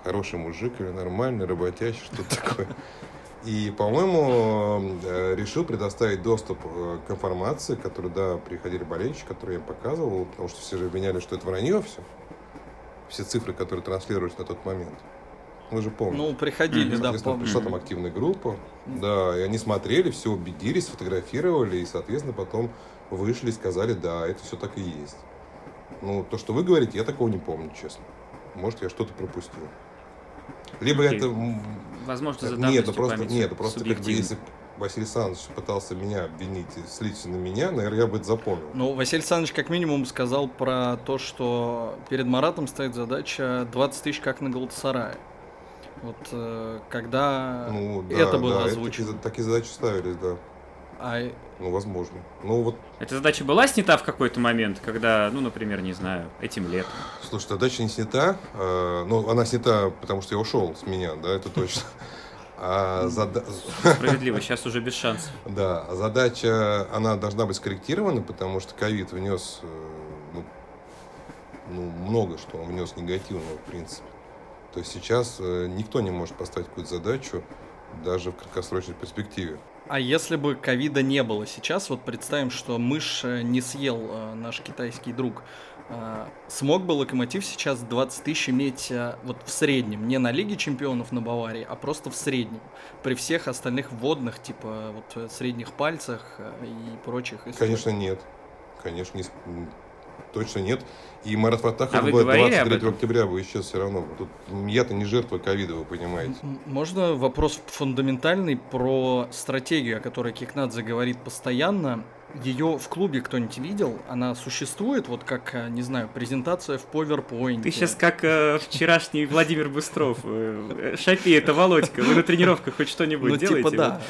хороший мужик или нормальный, работящий, что-то такое. И, по-моему, э, решил предоставить доступ э, к информации, которую, да, приходили болельщики, которые я показывал, потому что все же обвиняли, что это вранье все. Все цифры, которые транслировались на тот момент. Вы же помните. Ну, приходили, да, помню. Пришла там активная группа, да, и они смотрели, все убедились, сфотографировали, и, соответственно, потом вышли и сказали, да, это все так и есть. Ну, то, что вы говорите, я такого не помню, честно. Может, я что-то пропустил. Либо okay. это... Возможно, за Нет, это просто, нет, это просто как бы, если Василий Александрович пытался меня обвинить, слить на меня, наверное, я бы это запомнил. Ну, Василий Александрович как минимум сказал про то, что перед Маратом стоит задача 20 тысяч, как на Галатасарае. Вот э, когда ну, да, это было да, озвучено. Такие задачи ставились, да. А... Ну, возможно. Ну, вот... Эта задача была снята в какой-то момент, когда, ну, например, не знаю, этим летом? Слушай, задача не снята. Э, ну, она снята, потому что я ушел с меня, да, это точно. А зада... Справедливо, сейчас уже без шансов. *laughs* Да, а задача, она должна быть скорректирована, потому что ковид внес э, ну, ну, много что он внес негативного, в принципе. То есть сейчас э, никто не может поставить какую-то задачу даже в краткосрочной перспективе. А если бы ковида не было сейчас, вот представим, что мышь э, не съел э, наш китайский друг, смог бы Локомотив сейчас 20 тысяч иметь вот в среднем, не на Лиге Чемпионов на Баварии, а просто в среднем, при всех остальных водных, типа вот средних пальцах и прочих? Конечно нет, конечно не, точно нет. И Марат Фатахов а будет 23 октября бы исчез все равно. Тут я-то не жертва ковида, вы понимаете. Можно вопрос фундаментальный про стратегию, о которой Кикнадзе говорит постоянно. Ее в клубе кто-нибудь видел? Она существует, вот как, э, не знаю, презентация в PowerPoint. Ты сейчас как э, вчерашний Владимир Быстров. Э, Шапи, это Володька. Вы на тренировках хоть что-нибудь ну, делаете? Типа, да.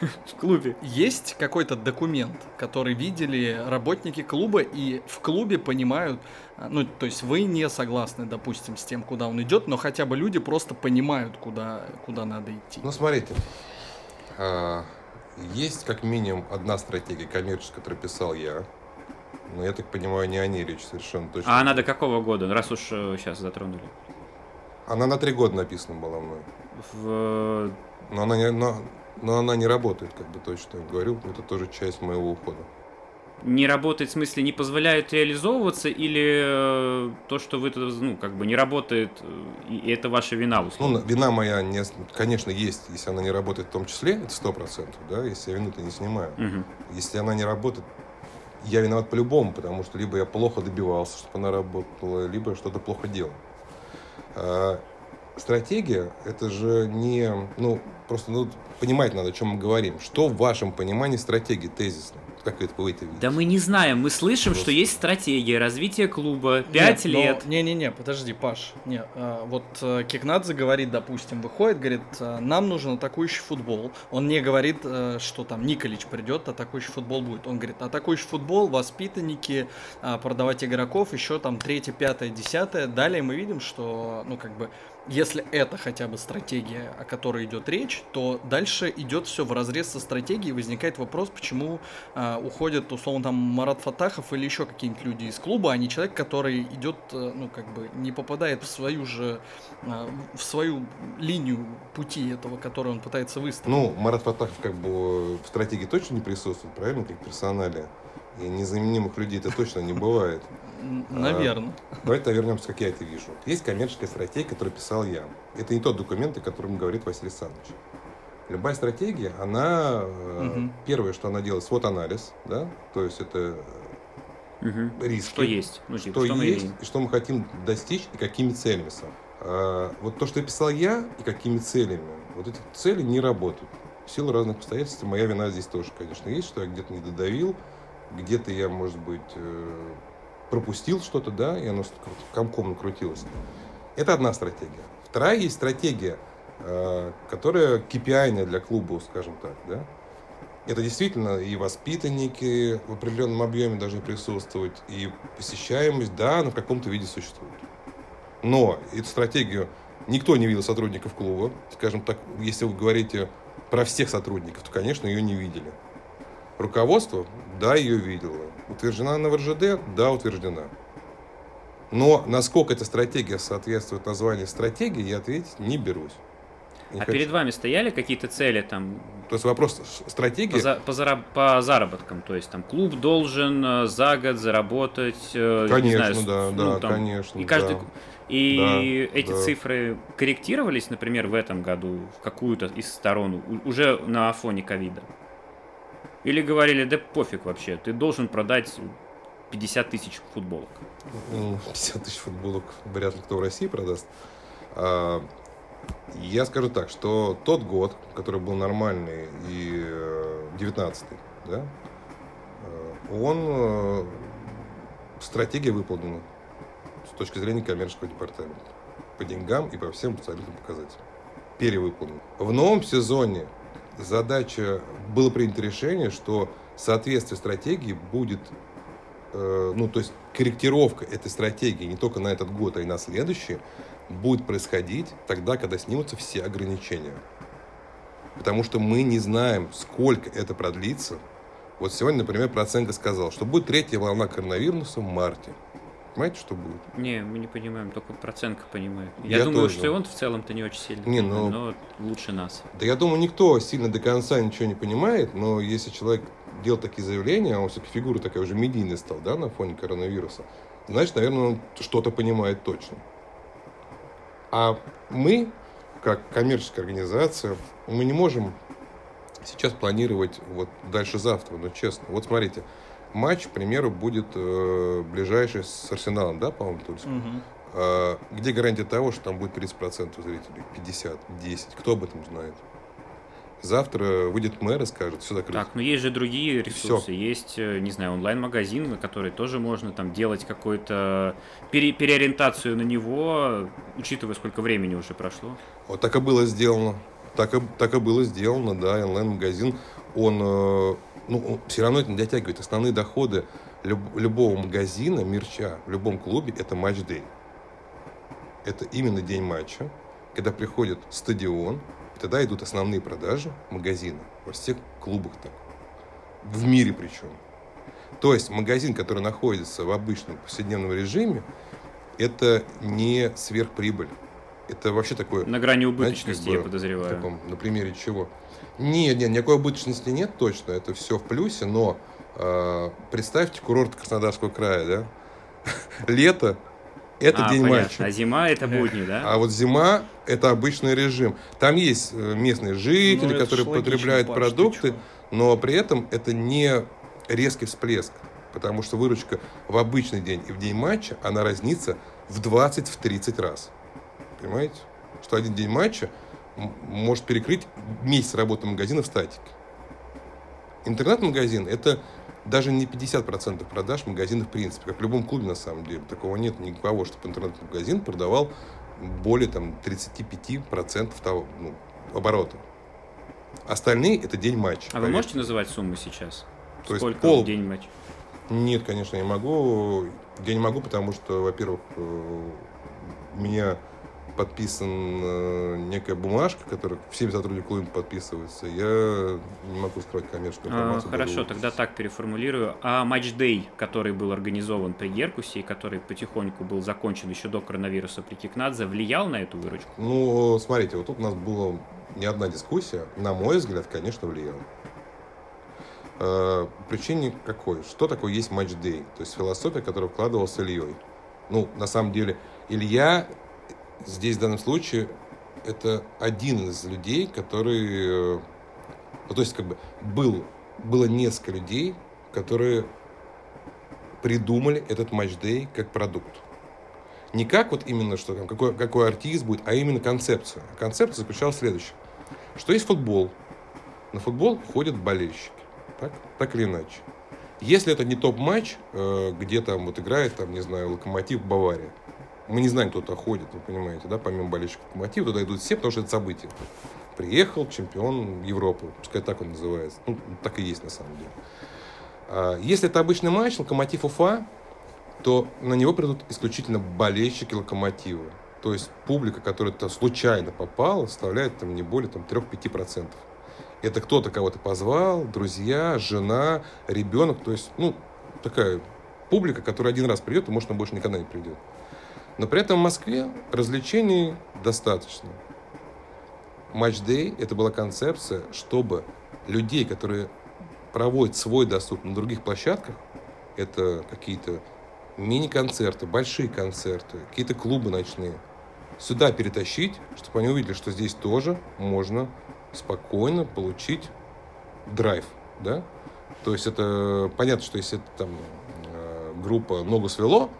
Вот, *laughs* в клубе. Есть какой-то документ, который видели работники клуба и в клубе понимают, ну, то есть вы не согласны, допустим, с тем, куда он идет, но хотя бы люди просто понимают, куда, куда надо идти. Ну, смотрите, а, есть как минимум одна стратегия коммерческая, которую писал я. Но я так понимаю, не о ней речь совершенно точно. А она до какого года, раз уж сейчас э, затронули? Она на три года написана была мной. В... Но она не, но, но она не работает, как бы точно говорю. Это тоже часть моего ухода не работает, в смысле, не позволяет реализовываться, или э, то, что вы, ну, как бы не работает, э, и это ваша вина, условно? Ну, вина моя, не, конечно, есть, если она не работает в том числе, это сто процентов, да, если я вину-то не снимаю. Угу. Если она не работает, я виноват по-любому, потому что либо я плохо добивался, чтобы она работала, либо что-то плохо делал. А, стратегия, это же не, ну, просто ну, понимать надо, о чем мы говорим. Что в вашем понимании стратегии тезисно? Как это видите? Да мы не знаем, мы слышим, Просто. что есть стратегия развития клуба, 5 лет. Не-не-не, подожди, Паш. Не, а, вот а, Кикнадзе говорит, допустим, выходит, говорит, а, нам нужен атакующий футбол. Он не говорит, а, что там Николич придет, атакующий футбол будет. Он говорит, атакующий футбол, воспитанники, а, продавать игроков, еще там третье, пятое, десятое. Далее мы видим, что, ну, как бы, если это хотя бы стратегия, о которой идет речь, то дальше идет все в разрез со стратегией. Возникает вопрос, почему э, уходит, условно, там Марат Фатахов или еще какие-нибудь люди из клуба, а не человек, который идет, э, ну, как бы, не попадает в свою же, э, в свою линию пути этого, который он пытается выставить. Ну, Марат Фатахов, как бы, в стратегии точно не присутствует, правильно, как персонале? И незаменимых людей это точно не бывает. Наверное. А, давайте вернемся, как я это вижу. Есть коммерческая стратегия, которую писал я. Это не тот документ, о котором говорит Василий Александрович. Любая стратегия, она угу. первое, что она делает, свод анализ, да, то есть это угу. риски, что есть, ну, типа, что, что есть и что мы хотим достичь и какими целями сам. А, вот то, что я писал я и какими целями, вот эти цели не работают. В силу разных обстоятельств моя вина здесь тоже, конечно, есть, что я где-то не додавил, где-то я, может быть, э, пропустил что-то, да, и оно комком накрутилось. Это одна стратегия. Вторая есть стратегия, э, которая KPI для клуба, скажем так, да. Это действительно и воспитанники в определенном объеме должны присутствовать, и посещаемость, да, она в каком-то виде существует. Но эту стратегию никто не видел сотрудников клуба. Скажем так, если вы говорите про всех сотрудников, то, конечно, ее не видели. Руководство, да, ее видело. Утверждена она в РЖД? Да, утверждена. Но насколько эта стратегия соответствует названию стратегии, я ответить не берусь. Не а хочу. перед вами стояли какие-то цели там? То есть вопрос стратегии? По, за, по, зараб, по заработкам, то есть там клуб должен э, за год заработать. Э, конечно, знаю, да, ну, да, там, конечно. И каждый да. И да, эти да. цифры корректировались, например, в этом году в какую-то из сторон уже на фоне ковида. Или говорили, да пофиг вообще, ты должен продать 50 тысяч футболок. 50 ну, тысяч футболок вряд ли кто в России продаст. А, я скажу так, что тот год, который был нормальный, и 19-й, э, да, э, он э, стратегия выполнена с точки зрения коммерческого департамента. По деньгам и по всем абсолютно показателям. Перевыполнен. В новом сезоне задача, было принято решение, что соответствие стратегии будет, э, ну, то есть корректировка этой стратегии не только на этот год, а и на следующий, будет происходить тогда, когда снимутся все ограничения. Потому что мы не знаем, сколько это продлится. Вот сегодня, например, Проценко сказал, что будет третья волна коронавируса в марте. Понимаете, что будет? Не, мы не понимаем, только Проценко понимает. Я, я думаю, тоже. что и он в целом-то не очень сильно не, но... но лучше нас. Да я думаю, никто сильно до конца ничего не понимает, но если человек делает такие заявления, а он все-таки фигура такая уже медийная стал, да, на фоне коронавируса, значит, наверное, он что-то понимает точно. А мы, как коммерческая организация, мы не можем сейчас планировать вот дальше завтра, но честно. Вот смотрите, матч, к примеру, будет э, ближайший с Арсеналом, да, по-моему, Тульском? Угу. Э, где гарантия того, что там будет 30% зрителей, 50, 10? Кто об этом знает? Завтра выйдет мэр и скажет, все закрыто. Так, но есть же другие ресурсы. Всё. Есть, э, не знаю, онлайн-магазин, на который тоже можно там делать какую-то пере переориентацию на него, учитывая, сколько времени уже прошло. Вот так и было сделано. Так и, так и было сделано, да, онлайн-магазин, он, э, ну, все равно это не дотягивает. Основные доходы люб, любого магазина, мерча, в любом клубе, это матч-дей. Это именно день матча, когда приходит стадион, тогда идут основные продажи магазина во всех клубах так. В мире причем. То есть магазин, который находится в обычном повседневном режиме, это не сверхприбыль. Это вообще такое... На грани убыточности, знаете, как бы, я подозреваю. Таком, на примере чего? Нет, нет, никакой убыточности нет точно. Это все в плюсе, но э, представьте курорт Краснодарского края, да? *laughs* Лето, это а, день понятно. матча. А зима это будни, да? А вот зима это обычный режим. Там есть э, местные жители, ну, которые потребляют Паш, продукты, но при этом это не резкий всплеск. Потому что выручка в обычный день и в день матча, она разнится в 20-30 раз. Понимаете? Что один день матча может перекрыть месяц работы магазина в статике. Интернет-магазин – это даже не 50% продаж магазина в принципе, как в любом клубе на самом деле. Такого нет никого, чтобы интернет-магазин продавал более там, 35% того, ну, оборота. Остальные это день матча. А поверьте. вы можете называть суммы сейчас? То Сколько есть пол... день матч? Нет, конечно, не могу. Я не могу, потому что, во-первых, э, меня подписан э, некая бумажка, которая всеми сотрудниками клуба подписывается. Я не могу скрывать коммерческую а, информацию. А, хорошо, тогда так переформулирую. А матч-дей, который был организован при Геркусе и который потихоньку был закончен еще до коронавируса при Кикнадзе, влиял на эту выручку? Ну, смотрите, вот тут у нас была не одна дискуссия. На мой взгляд, конечно, влиял. Э, причине какой? Что такое есть матч-дей? То есть философия, которую вкладывал с Ильей. Ну, на самом деле, Илья здесь в данном случае это один из людей, который, э, ну, то есть как бы был, было несколько людей, которые придумали этот матч-дей как продукт. Не как вот именно, что там, какой, какой артист будет, а именно концепция. Концепция заключалась в следующем. Что есть футбол. На футбол ходят болельщики. Так, так или иначе. Если это не топ-матч, э, где там вот играет, там, не знаю, Локомотив Бавария, мы не знаем, кто туда ходит, вы понимаете, да, помимо болельщиков Локомотива, туда идут все, потому что это событие. Приехал чемпион Европы, пускай так он называется. Ну, так и есть на самом деле. А, если это обычный матч, Локомотив Уфа, то на него придут исключительно болельщики Локомотива. То есть публика, которая туда случайно попала, составляет там не более там, 3-5%. Это кто-то кого-то позвал, друзья, жена, ребенок. То есть, ну, такая публика, которая один раз придет, и, может, она больше никогда не придет. Но при этом в Москве развлечений достаточно. Матч-дей – это была концепция, чтобы людей, которые проводят свой досуг на других площадках, это какие-то мини-концерты, большие концерты, какие-то клубы ночные, сюда перетащить, чтобы они увидели, что здесь тоже можно спокойно получить драйв, да? То есть это понятно, что если это там э, группа «Ногу свело»,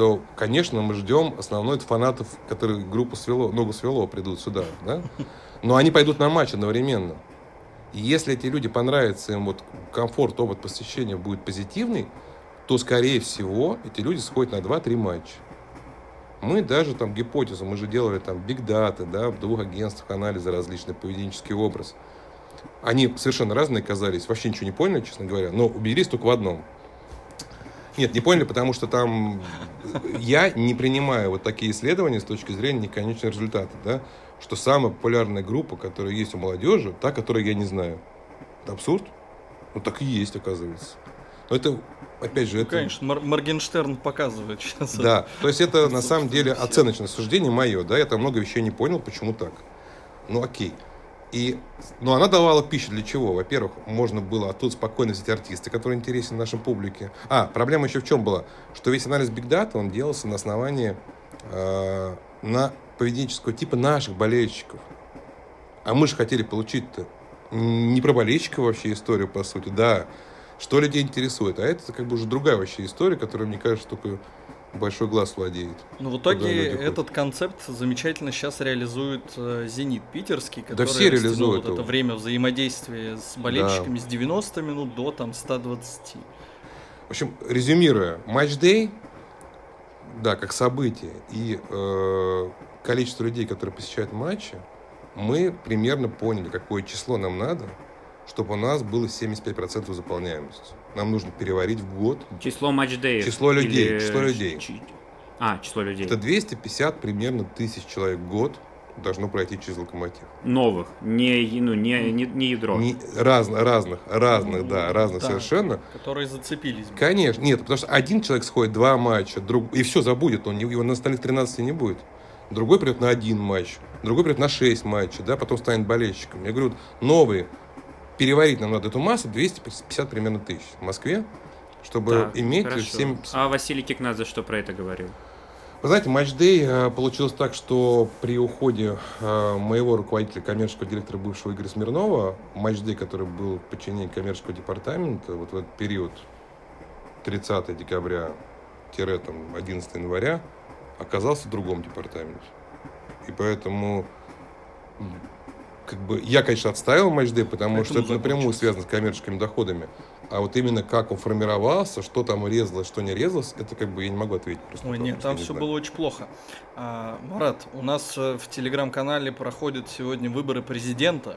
то, конечно, мы ждем основной фанатов, которые группу свело, ногу свело, придут сюда, да? Но они пойдут на матч одновременно. И если эти люди понравится, им вот комфорт, опыт посещения будет позитивный, то, скорее всего, эти люди сходят на 2-3 матча. Мы даже там гипотезу, мы же делали там биг даты, да, в двух агентствах анализа различный поведенческий образ. Они совершенно разные казались, вообще ничего не поняли, честно говоря, но убедились только в одном – нет, не поняли, потому что там я не принимаю вот такие исследования с точки зрения неконечного результата, да, что самая популярная группа, которая есть у молодежи, та, которую я не знаю. Это абсурд? Ну так и есть, оказывается. Но это, опять же, ну, это... Конечно, Мор- Моргенштерн показывает сейчас. Да, то есть это на самом деле оценочное суждение мое, да, я там много вещей не понял, почему так. Ну окей. И, но она давала пищу для чего? Во-первых, можно было оттуда спокойно взять артисты, которые интересны нашей публике. А, проблема еще в чем была? Что весь анализ Big Data, он делался на основании э, на поведенческого типа наших болельщиков. А мы же хотели получить-то не про болельщика вообще историю, по сути, да, что людей интересует. А это как бы уже другая вообще история, которая, мне кажется, только большой глаз владеет. Ну, в итоге этот концепт замечательно сейчас реализует э, «Зенит» питерский, который да все реализуют вот это время взаимодействия с болельщиками да. с 90 минут до там 120. В общем, резюмируя, матч-дей, да, как событие, и э, количество людей, которые посещают матчи, мы примерно поняли, какое число нам надо, чтобы у нас было 75% заполняемости. Нам нужно переварить в год. Число матчдеев. Число людей. Или... Число людей. А, число людей. Это 250 примерно тысяч человек в год должно пройти через локомотив. Новых, не, ну, не, не, не ядро. Не, разно, разных, разных, да, разных да, совершенно. Которые зацепились. Конечно, нет, потому что один человек сходит два матча, друг, и все забудет, он его на остальных 13 не будет. Другой придет на один матч, другой придет на 6 матчей, да, потом станет болельщиком. Я говорю, новые, переварить нам надо эту массу 250 примерно тысяч в Москве, чтобы так, иметь хорошо. 7... А Василий Кикнадзе что про это говорил? Вы знаете, матч-дей э, получилось так, что при уходе э, моего руководителя, коммерческого директора бывшего Игоря Смирнова, матч-дей, который был в подчинении коммерческого департамента, вот в этот период 30 декабря-11 января, оказался в другом департаменте. И поэтому как бы, я, конечно, отставил матч-дэй, потому Поэтому что это напрямую связано с коммерческими доходами. А вот именно как он формировался, что там резалось, что не резалось, это как бы я не могу ответить. Просто Ой, нет, там все было очень плохо. А, Марат, у нас э, в телеграм-канале проходят сегодня выборы президента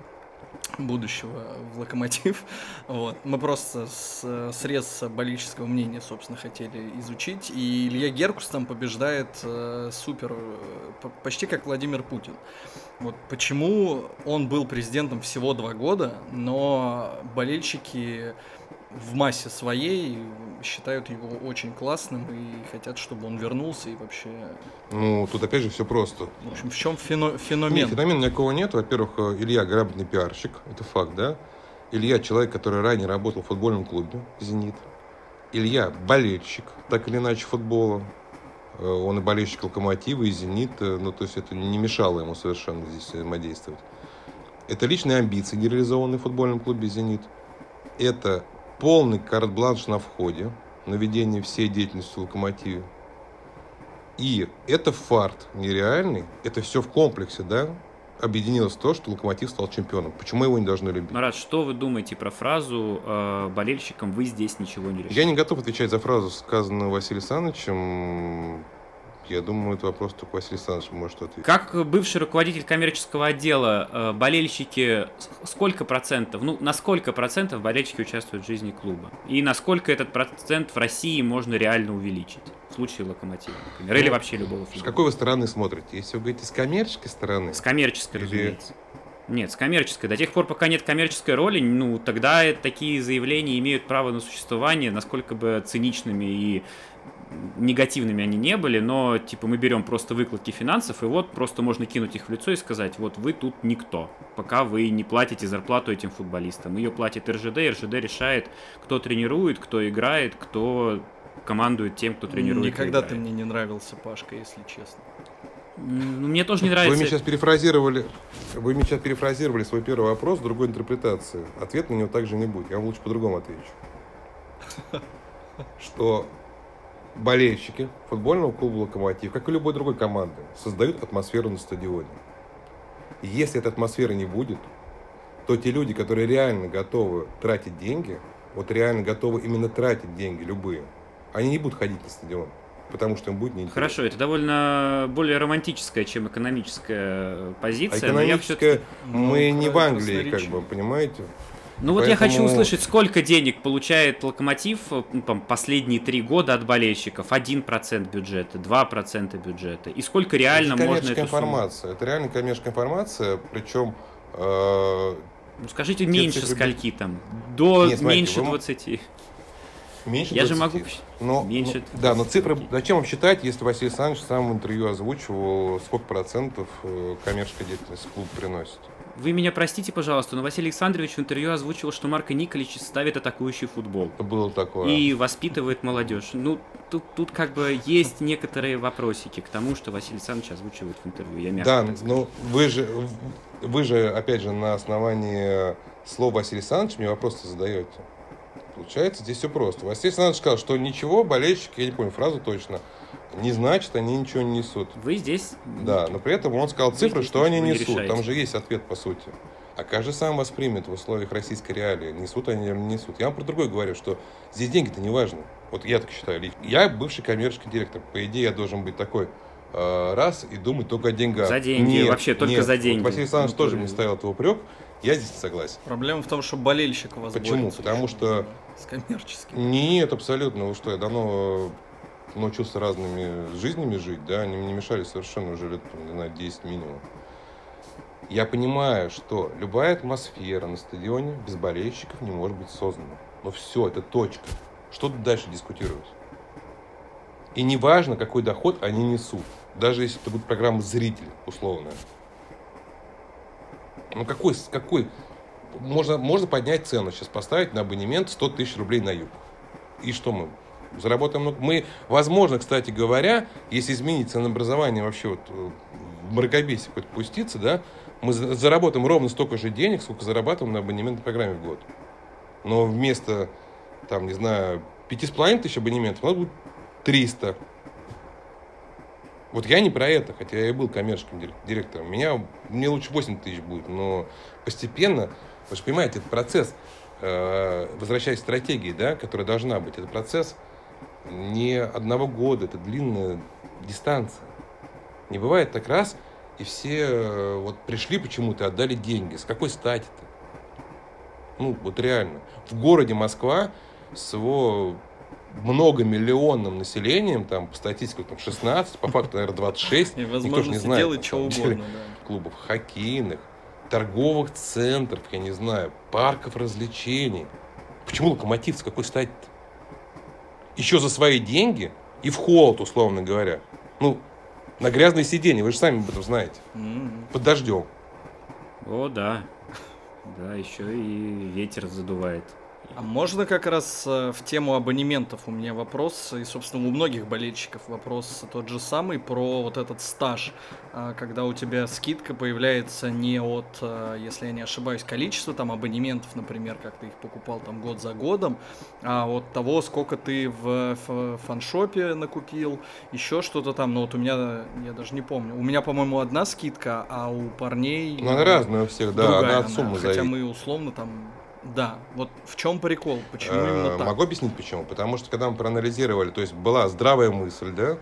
будущего в Локомотив. *laughs* Вот. Мы просто с, срез болельческого мнения, собственно, хотели изучить. И Илья Геркус там побеждает э, супер, э, почти как Владимир Путин. Вот почему он был президентом всего два года, но болельщики в массе своей считают его очень классным и хотят, чтобы он вернулся и вообще... Ну, тут опять же все просто. В общем, в чем фено феномен? Нет, феномен никакого нет. Во-первых, э, Илья грамотный пиарщик, это факт, да? Илья человек, который ранее работал в футбольном клубе «Зенит». Илья болельщик, так или иначе, футбола. Э, он и болельщик «Локомотива», и «Зенит». Э, ну, то есть это не мешало ему совершенно здесь взаимодействовать. Это личные амбиции, не реализованные в футбольном клубе «Зенит». Это полный карт-бланш на входе, на ведение всей деятельности в локомотиве. И это фарт нереальный, это все в комплексе, да, объединилось то, что Локомотив стал чемпионом. Почему его не должны любить? Марат, что вы думаете про фразу э, «болельщикам вы здесь ничего не решите»? Я не готов отвечать за фразу, сказанную Василием Александровичем. Я думаю, это вопрос только Василий Александрович может ответить. Как бывший руководитель коммерческого отдела, э, болельщики, сколько процентов, ну, на сколько процентов болельщики участвуют в жизни клуба? И насколько этот процент в России можно реально увеличить? В случае Локомотива, например, или ну, вообще любого футбола. С какой вы стороны смотрите? Если вы говорите с коммерческой стороны? С коммерческой, или... разумеется. Нет, с коммерческой. До тех пор, пока нет коммерческой роли, ну, тогда такие заявления имеют право на существование, насколько бы циничными и негативными они не были, но типа мы берем просто выкладки финансов, и вот просто можно кинуть их в лицо и сказать, вот вы тут никто, пока вы не платите зарплату этим футболистам. Ее платит РЖД, РЖД решает, кто тренирует, кто играет, кто командует тем, кто тренирует. Никогда ты мне не нравился, Пашка, если честно. Ну, мне тоже не нравится. Вы мне сейчас перефразировали, вы мне сейчас перефразировали свой первый вопрос в другой интерпретации. Ответ на него также не будет. Я вам лучше по-другому отвечу. *laughs* Что болельщики футбольного клуба «Локомотив», как и любой другой команды, создают атмосферу на стадионе. И если этой атмосферы не будет, то те люди, которые реально готовы тратить деньги, вот реально готовы именно тратить деньги, любые, они не будут ходить на стадион, потому что им будет неинтересно. Хорошо, это довольно более романтическая, чем экономическая позиция. А экономическая, мы не в Англии, как бы, понимаете? Ну вот я хочу услышать, сколько денег получает Локомотив ну, там, последние три года от болельщиков? 1% бюджета, 2% бюджета. И сколько реально это можно эту информация. Сумму? Это реально коммерческая информация, причем... Э, ну скажите, меньше цифры... скольки там? До Нет, смотрите, меньше вы... 20. Меньше Я 20. же могу но, меньше. Ну, да, но цифры зачем вам считать, если Василий Александрович сам в интервью озвучивал, сколько процентов э, коммерческая деятельность клуб приносит? Вы меня простите, пожалуйста, но Василий Александрович в интервью озвучил, что Марко Николич ставит атакующий футбол. Было такое. И воспитывает молодежь. Ну, тут, тут как бы есть некоторые вопросики к тому, что Василий Александрович озвучивает в интервью. Я мягко да, ну вы же, вы же, опять же, на основании слов Василия Александровича мне вопросы задаете. Получается, здесь все просто. Василий Александрович сказал, что ничего, болельщики, я не помню фразу точно, не значит, они ничего не несут. Вы здесь? Да, но при этом он сказал Вы цифры, что они не несут. Там решаете. же есть ответ, по сути. А каждый сам воспримет в условиях российской реалии, несут они или не несут. Я вам про другое говорю, что здесь деньги-то не важны. Вот я так считаю. Я бывший коммерческий директор. По идее, я должен быть такой э, раз и думать только о деньгах. За деньги, вообще только нет. за Вот деньги. Василий Александрович Ну, тоже то мне ставил этот упрек. Я здесь не согласен. Проблема в том, что болельщик у вас Почему? борется Потому что- с коммерческим. Нет, абсолютно. Вы что, я давно э, научился разными жизнями жить, да, они мне не мешали совершенно уже лет, знаю, 10 минимум. Я понимаю, что любая атмосфера на стадионе без болельщиков не может быть создана. Но все, это точка. Что тут дальше дискутировать? И неважно, какой доход они несут. Даже если это будет программа «Зритель», условная. Ну какой, какой? Можно, можно поднять цену сейчас, поставить на абонемент 100 тысяч рублей на юг. И что мы? Заработаем много. Мы, возможно, кстати говоря, если изменить ценообразование вообще вот э, в мракобесие хоть пуститься, да, мы за- заработаем ровно столько же денег, сколько зарабатываем на абонементной программе в год. Но вместо, там, не знаю, пяти с половиной тысяч абонементов у нас будет 300. Вот я не про это, хотя я и был коммерческим дир- директором. Меня, мне лучше 8 тысяч будет, но постепенно, вы же понимаете, этот процесс, э, возвращаясь к стратегии, да, которая должна быть, это процесс не одного года, это длинная дистанция. Не бывает так раз, и все э, вот пришли почему-то, отдали деньги. С какой стати-то? Ну, вот реально. В городе Москва с его многомиллионным населением, там, по статистике, там, 16, по факту, наверное, 26. *laughs* И Никто же не возможности знает, делать что угодно, да. клубов хоккейных, торговых центров, я не знаю, парков развлечений. Почему локомотив с какой стати Еще за свои деньги и в холод, условно говоря. Ну, на грязное сиденье, вы же сами об этом знаете. М. Под дождем. О, да. Да, еще и ветер задувает. А можно как раз э, в тему абонементов? У меня вопрос, и, собственно, у многих болельщиков вопрос тот же самый про вот этот стаж, а, когда у тебя скидка появляется не от, э, если я не ошибаюсь, количества там абонементов, например, как ты их покупал там год за годом, а от того, сколько ты в фаншопе накупил, еще что-то там, ну вот у меня, я даже не помню, у меня, по-моему, одна скидка, а у парней... Она разная у всех, да, другая она от суммы Хотя зависит. мы условно там... Да, вот в чем прикол? Почему Э, именно так? Могу объяснить почему? Потому что когда мы проанализировали, то есть была здравая мысль, да,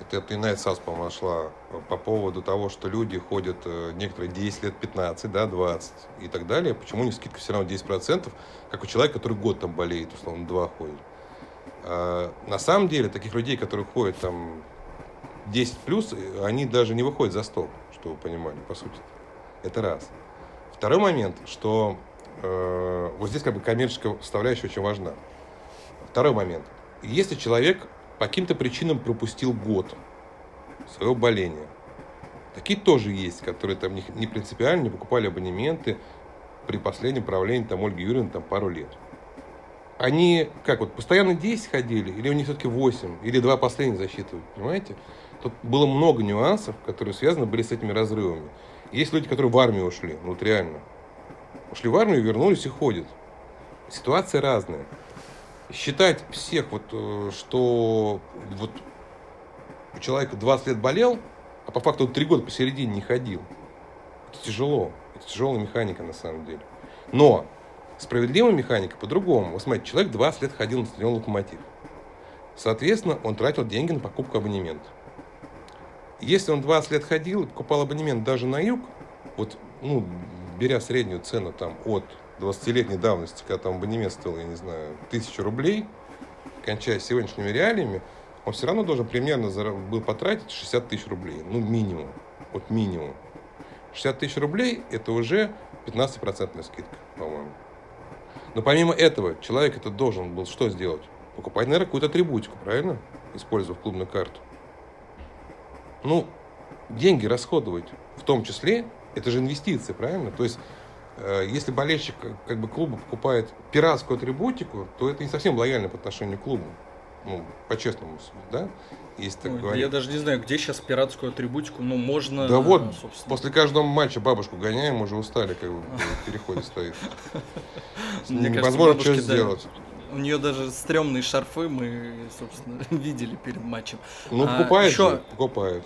это, это и на САС, по-моему, шла, э, по поводу того, что люди ходят э, некоторые 10 лет, 15, да, 20 и так далее. Почему не скидка все равно 10%, как у человека, который год там болеет, условно, два ходит. А, на самом деле, таких людей, которые ходят там 10 плюс, э, они даже не выходят за стол, чтобы вы понимали, по сути. Это раз. Второй момент, что э, вот здесь как бы коммерческая составляющая очень важна. Второй момент. Если человек по каким-то причинам пропустил год своего боления, такие тоже есть, которые там не, принципиально не покупали абонементы при последнем правлении там Ольги Юрьевны там пару лет. Они как вот постоянно 10 ходили, или у них все-таки 8, или два последних засчитывают, понимаете? Тут было много нюансов, которые связаны были с этими разрывами. Есть люди, которые в армию ушли, ну вот реально. Ушли в армию, вернулись и ходят. Ситуация разная. Считать всех, вот, э, что вот у человека 20 лет болел, а по факту он 3 года посередине не ходил. Это тяжело. Это тяжелая механика на самом деле. Но справедливая механика по-другому. Вот смотрите, человек 20 лет ходил на стадион «Локомотив». Соответственно, он тратил деньги на покупку абонемента. Если он 20 лет ходил и покупал абонемент даже на юг, вот, ну, беря среднюю цену там от 20-летней давности, когда там абонемент стоил, я не знаю, тысячу рублей, кончая сегодняшними реалиями, он все равно должен примерно был потратить 60 тысяч рублей. Ну, минимум. Вот минимум. 60 тысяч рублей – это уже 15% скидка, по-моему. Но помимо этого, человек это должен был что сделать? Покупать, наверное, какую-то атрибутику, правильно? Используя клубную карту. Ну, деньги расходовать, в том числе, это же инвестиции, правильно? То есть, э, если болельщик э, как бы клуба покупает пиратскую атрибутику, то это не совсем лояльно по отношению к клубу. Ну, по-честному, да? Если так Ой, говорить. я даже не знаю, где сейчас пиратскую атрибутику, ну, можно... Да вот, собственно. после каждого матча бабушку гоняем, уже устали, как бы в *laughs* переходе стоит. Невозможно что сделать. У нее даже стрёмные шарфы мы, собственно, *laughs* видели перед матчем. Ну, А, покупают ещё- же, покупают.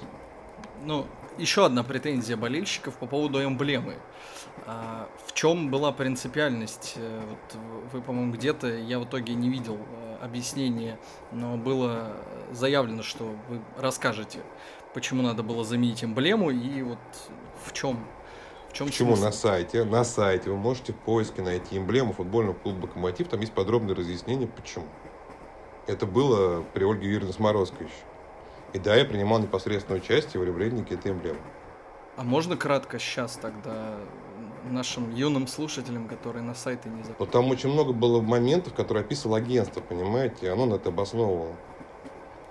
Ну, еще одна претензия болельщиков по поводу эмблемы. А, в чем была принципиальность? Э, Вот вы, по-моему, где-то, я в итоге не видел э, объяснения, но было заявлено, что вы расскажете, почему надо было заменить эмблему и вот в чем в чем Почему на сайте? На сайте вы можете в поиске найти эмблему футбольного клуба «Локомотив». Там есть подробное разъяснение, почему. Это было при Ольге Юрьевне Сморозской еще. И да, я принимал непосредственное участие в ребрендинге этой эмблемы. А можно кратко сейчас тогда нашим юным слушателям, которые на сайты не заходят? там очень много было моментов, которые описывало агентство, понимаете? и Оно на это обосновывало.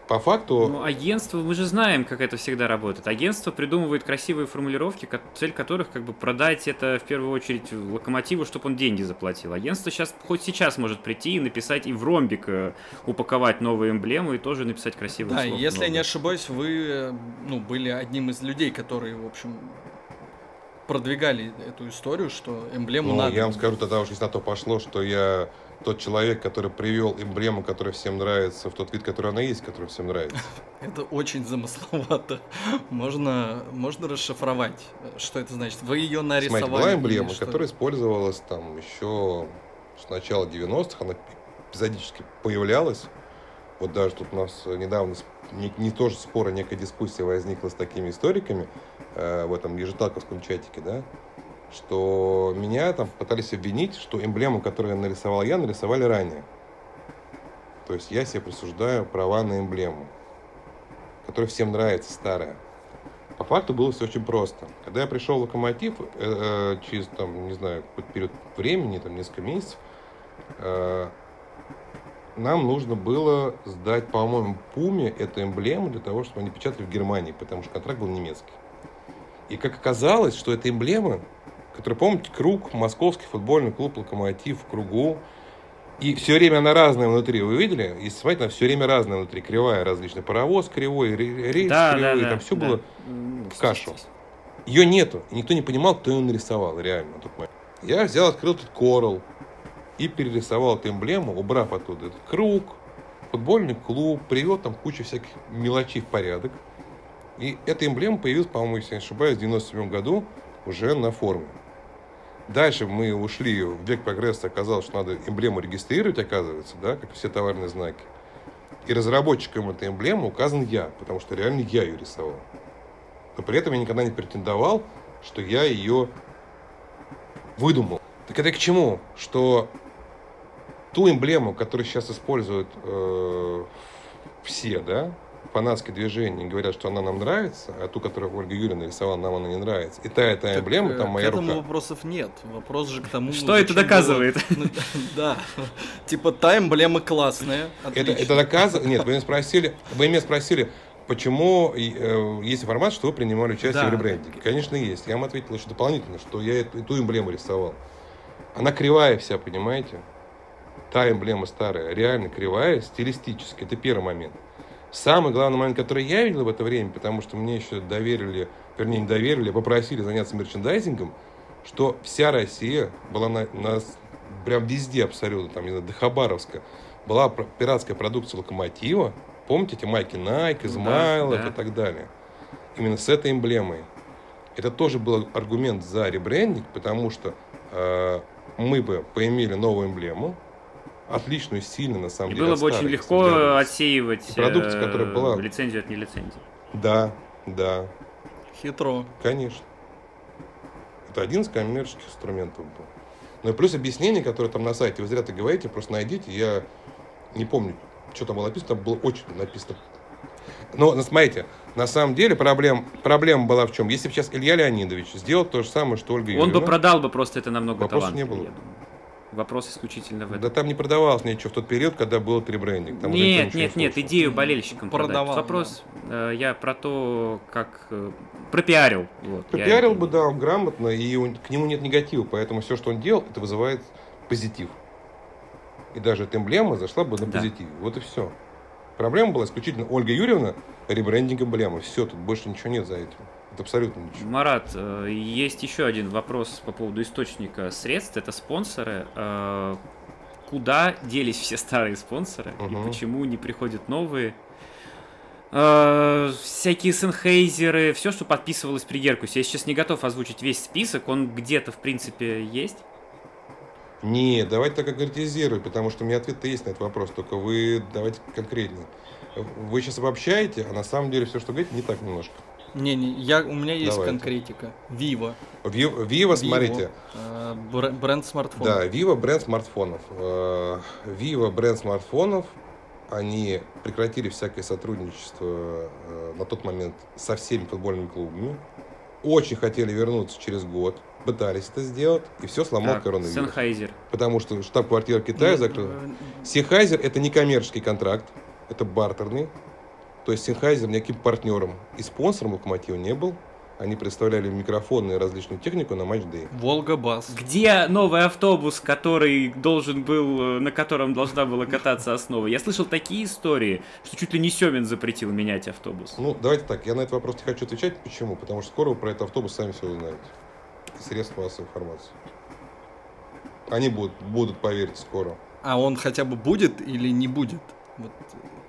По факту, Ну, агентство, мы же знаем, как это всегда работает. Агентство придумывает красивые формулировки, цель которых как бы продать это в первую очередь локомотиву, чтобы он деньги заплатил. Агентство сейчас, хоть сейчас может прийти и написать и в ромбик э, упаковать новую эмблему и тоже написать красивые Да, слова если я не много. ошибаюсь, вы ну, были одним из людей, которые, в общем, продвигали эту историю, что эмблему ну, надо. я вам скажу тогда уж, если на то пошло, что я тот человек, который привел эмблему, которая всем нравится, в тот вид, который она есть, который всем нравится. *laughs* Это очень замысловато. Можно, можно расшифровать, что это значит. Вы ее нарисовали. Смотрите, была эмблема, которая использовалась там еще с начала 90-х, она эпизодически появлялась. Вот даже тут у нас недавно не, не тоже спора, некая дискуссия возникла с такими историками э, в этом ежетаковском чатике, да, что меня там пытались обвинить, что эмблему, которую нарисовал я, нарисовали ранее. То есть я себе присуждаю права на эмблему, которая всем нравится, старая. По факту было все очень просто. Когда я пришел в Локомотив, э, э, через, там, не знаю, какой-то период времени, там, несколько месяцев, э, нам нужно было сдать, по-моему, Пуме эту эмблему для того, чтобы они печатали в Германии, потому что контракт был немецкий. И как оказалось, что эта эмблема, которая, помните, круг, московский футбольный клуб «Локомотив» в кругу, и все время она разная внутри, вы видели? Если смотреть, она все время разная внутри, кривая различная. Паровоз кривой, ре- рельс Да, да, кривой, да, там все да. было М, в кашу. Ее нету. И никто не понимал, кто ее нарисовал реально. Я взял, открыл этот Корал и перерисовал эту эмблему, убрав оттуда этот круг, футбольный клуб, привел там кучу всяких мелочей в порядок. И эта эмблема появилась, по-моему, если я не ошибаюсь, в 97 году уже на форме. Дальше мы ушли в век прогресса, оказалось, что надо эмблему регистрировать, оказывается, да, как все товарные знаки. И разработчиком этой эмблемы указан я, потому что реально я ее рисовал. Но при этом я никогда не претендовал, что я ее выдумал. Так это к чему? Что ту эмблему, которую сейчас используют э, все, да, фанатские движения, говорят, что она нам нравится, а ту, которую Ольга Юрьевна нарисовала, нам она не нравится. И та, и та Так, эмблема, э, там моя К этому рука. вопросов нет. Вопрос же к тому, Что это доказывает? *laughs* Ну, Да. Типа та эмблема классная. Это, доказывает... Нет, вы меня спросили, вы меня спросили, почему э, есть информация, что вы принимали участие Да. в ребрендинге. Конечно, есть. Я вам ответил еще дополнительно, что я эту, эту эмблему рисовал. Она кривая вся, понимаете? Та эмблема старая, реально кривая, стилистически. Это первый момент. Самый главный момент, который я видел в это время, потому что мне еще доверили, вернее, не доверили, а попросили заняться мерчендайзингом, что вся Россия была на, на прям везде абсолютно, там, не знаю, до Хабаровска, была пиратская продукция Локомотива. Помните эти майки Nike, Измайлов да. и так далее? Именно с этой эмблемой. Это тоже был аргумент за ребрендинг, потому что э, мы бы поимели новую эмблему, отличную, сильную, на самом И деле. было бы очень легко отсеивать Продукция, э, которая была- лицензию от нелицензии. Да, да, Хитро. конечно. Это один из коммерческих инструментов был. Ну и плюс объяснение, которое там на сайте, вы зря это говорите, просто найдите, я не помню, что там было написано, там было очень написано. Но, ну, смотрите, на самом деле проблем, проблема была в чем? Если бы сейчас Илья Леонидович сделал то же самое, что Ольга Он Юрьевна, бы продал бы просто это намного Вопросов не было. я думаю. Вопрос исключительно в этом. да там не продавалось ничего в тот период, когда был ребрендинг. Там Нет, ничего не нет, нет, идею болельщикам продать. Продавал, Вопрос э, я про то, как э, пропиарил. Вот, Пропиарил бы, да, он грамотно, и он- к нему нет негатива, поэтому все, что он делал, это вызывает позитив. И даже эта эмблема зашла бы на Да. позитиве. Вот и все. Проблема была исключительно Ольга Юрьевна, ребрендинг эмблемы. Все, тут больше ничего нет за этим. Абсолютно ничего. Марат, э, есть еще один вопрос по поводу источника средств. Это спонсоры. Э, куда делись все старые спонсоры и Мгм. почему не приходят новые. Э, всякие Сенхейзеры, все, что подписывалось при Геркусе. Я сейчас не готов озвучить весь список, он где-то, в принципе, есть. Не, давайте так конкретизируй, потому что у меня ответ-то есть на этот вопрос, только вы давайте конкретнее. Вы сейчас обобщаете, а на самом деле все, что говорите, не так немножко. Не, не, я, у меня есть Давайте. конкретика. Vivo. Ви- Vivo, смотрите, Э, бр- бренд смартфона. да, Vivo бренд смартфонов. Э, Vivo бренд смартфонов, они прекратили всякое сотрудничество э, на тот момент со всеми футбольными клубами. Очень хотели вернуться через год, пытались это сделать, и все сломал Так, коронавирус. Sennheiser. Потому что штаб-квартира Китая закрыта. э, Sennheiser это не коммерческий контракт, это бартерный. То есть Sennheiser никаким партнером и спонсором Локомотива не был. Они представляли микрофоны и различную технику на match day. Волга Бас. Где новый автобус, который должен был, э, на котором должна была кататься основа? Я слышал такие истории, что чуть ли не Семин запретил менять автобус. Ну, давайте так, я на этот вопрос не хочу отвечать. Почему? Потому что скоро вы про этот автобус сами все узнаете. Из средств массовой информации. Они будут, будут, поверьте, скоро. А он хотя бы будет или не будет? Вот,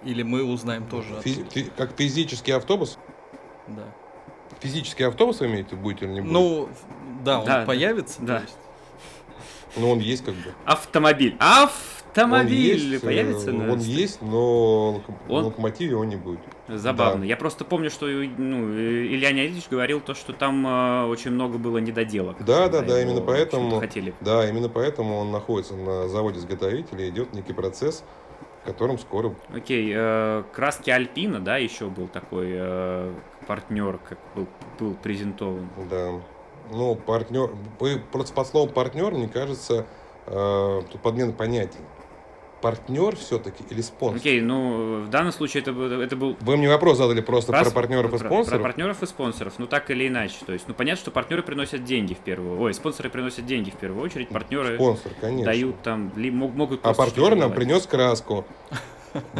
или мы узнаем тоже. Фи- оттуда. фи- как физический автобус? Да. Физический автобус вы имеете, будете или не будете? Ну, да, он Да, появится. да. есть. Ну, он есть как бы. Автомобиль. Он Автомобиль есть, появится э, на Он есть, но Он- на локомотиве он не будет. Забавно. Да. Я просто помню, что ну, э, Илья Неонидович говорил то, что там э, очень много было недоделок. Да, да, да, именно в поэтому- хотели. Да, именно поэтому он находится на заводе изготовителя, идет некий процесс, котором скоро... Окей, э, краски Альпина, да, еще был такой э, партнер, как был, был презентован. Да. Ну, партнер... вы Просто по слову партнер, мне кажется, э, тут подмена понятий. Партнер все-таки или спонсор? Окей, ну в данном случае это, был- это был Вы мне вопрос задали просто про, с- партнеров и про- спонсоров. Про партнеров и спонсоров, ну так или иначе. То есть, ну понятно, что партнеры приносят деньги в первую, ой, спонсоры приносят деньги в первую очередь, партнеры Спонсор, конечно. дают там, ли- мог- могут. А партнер нам принес краску. *laughs*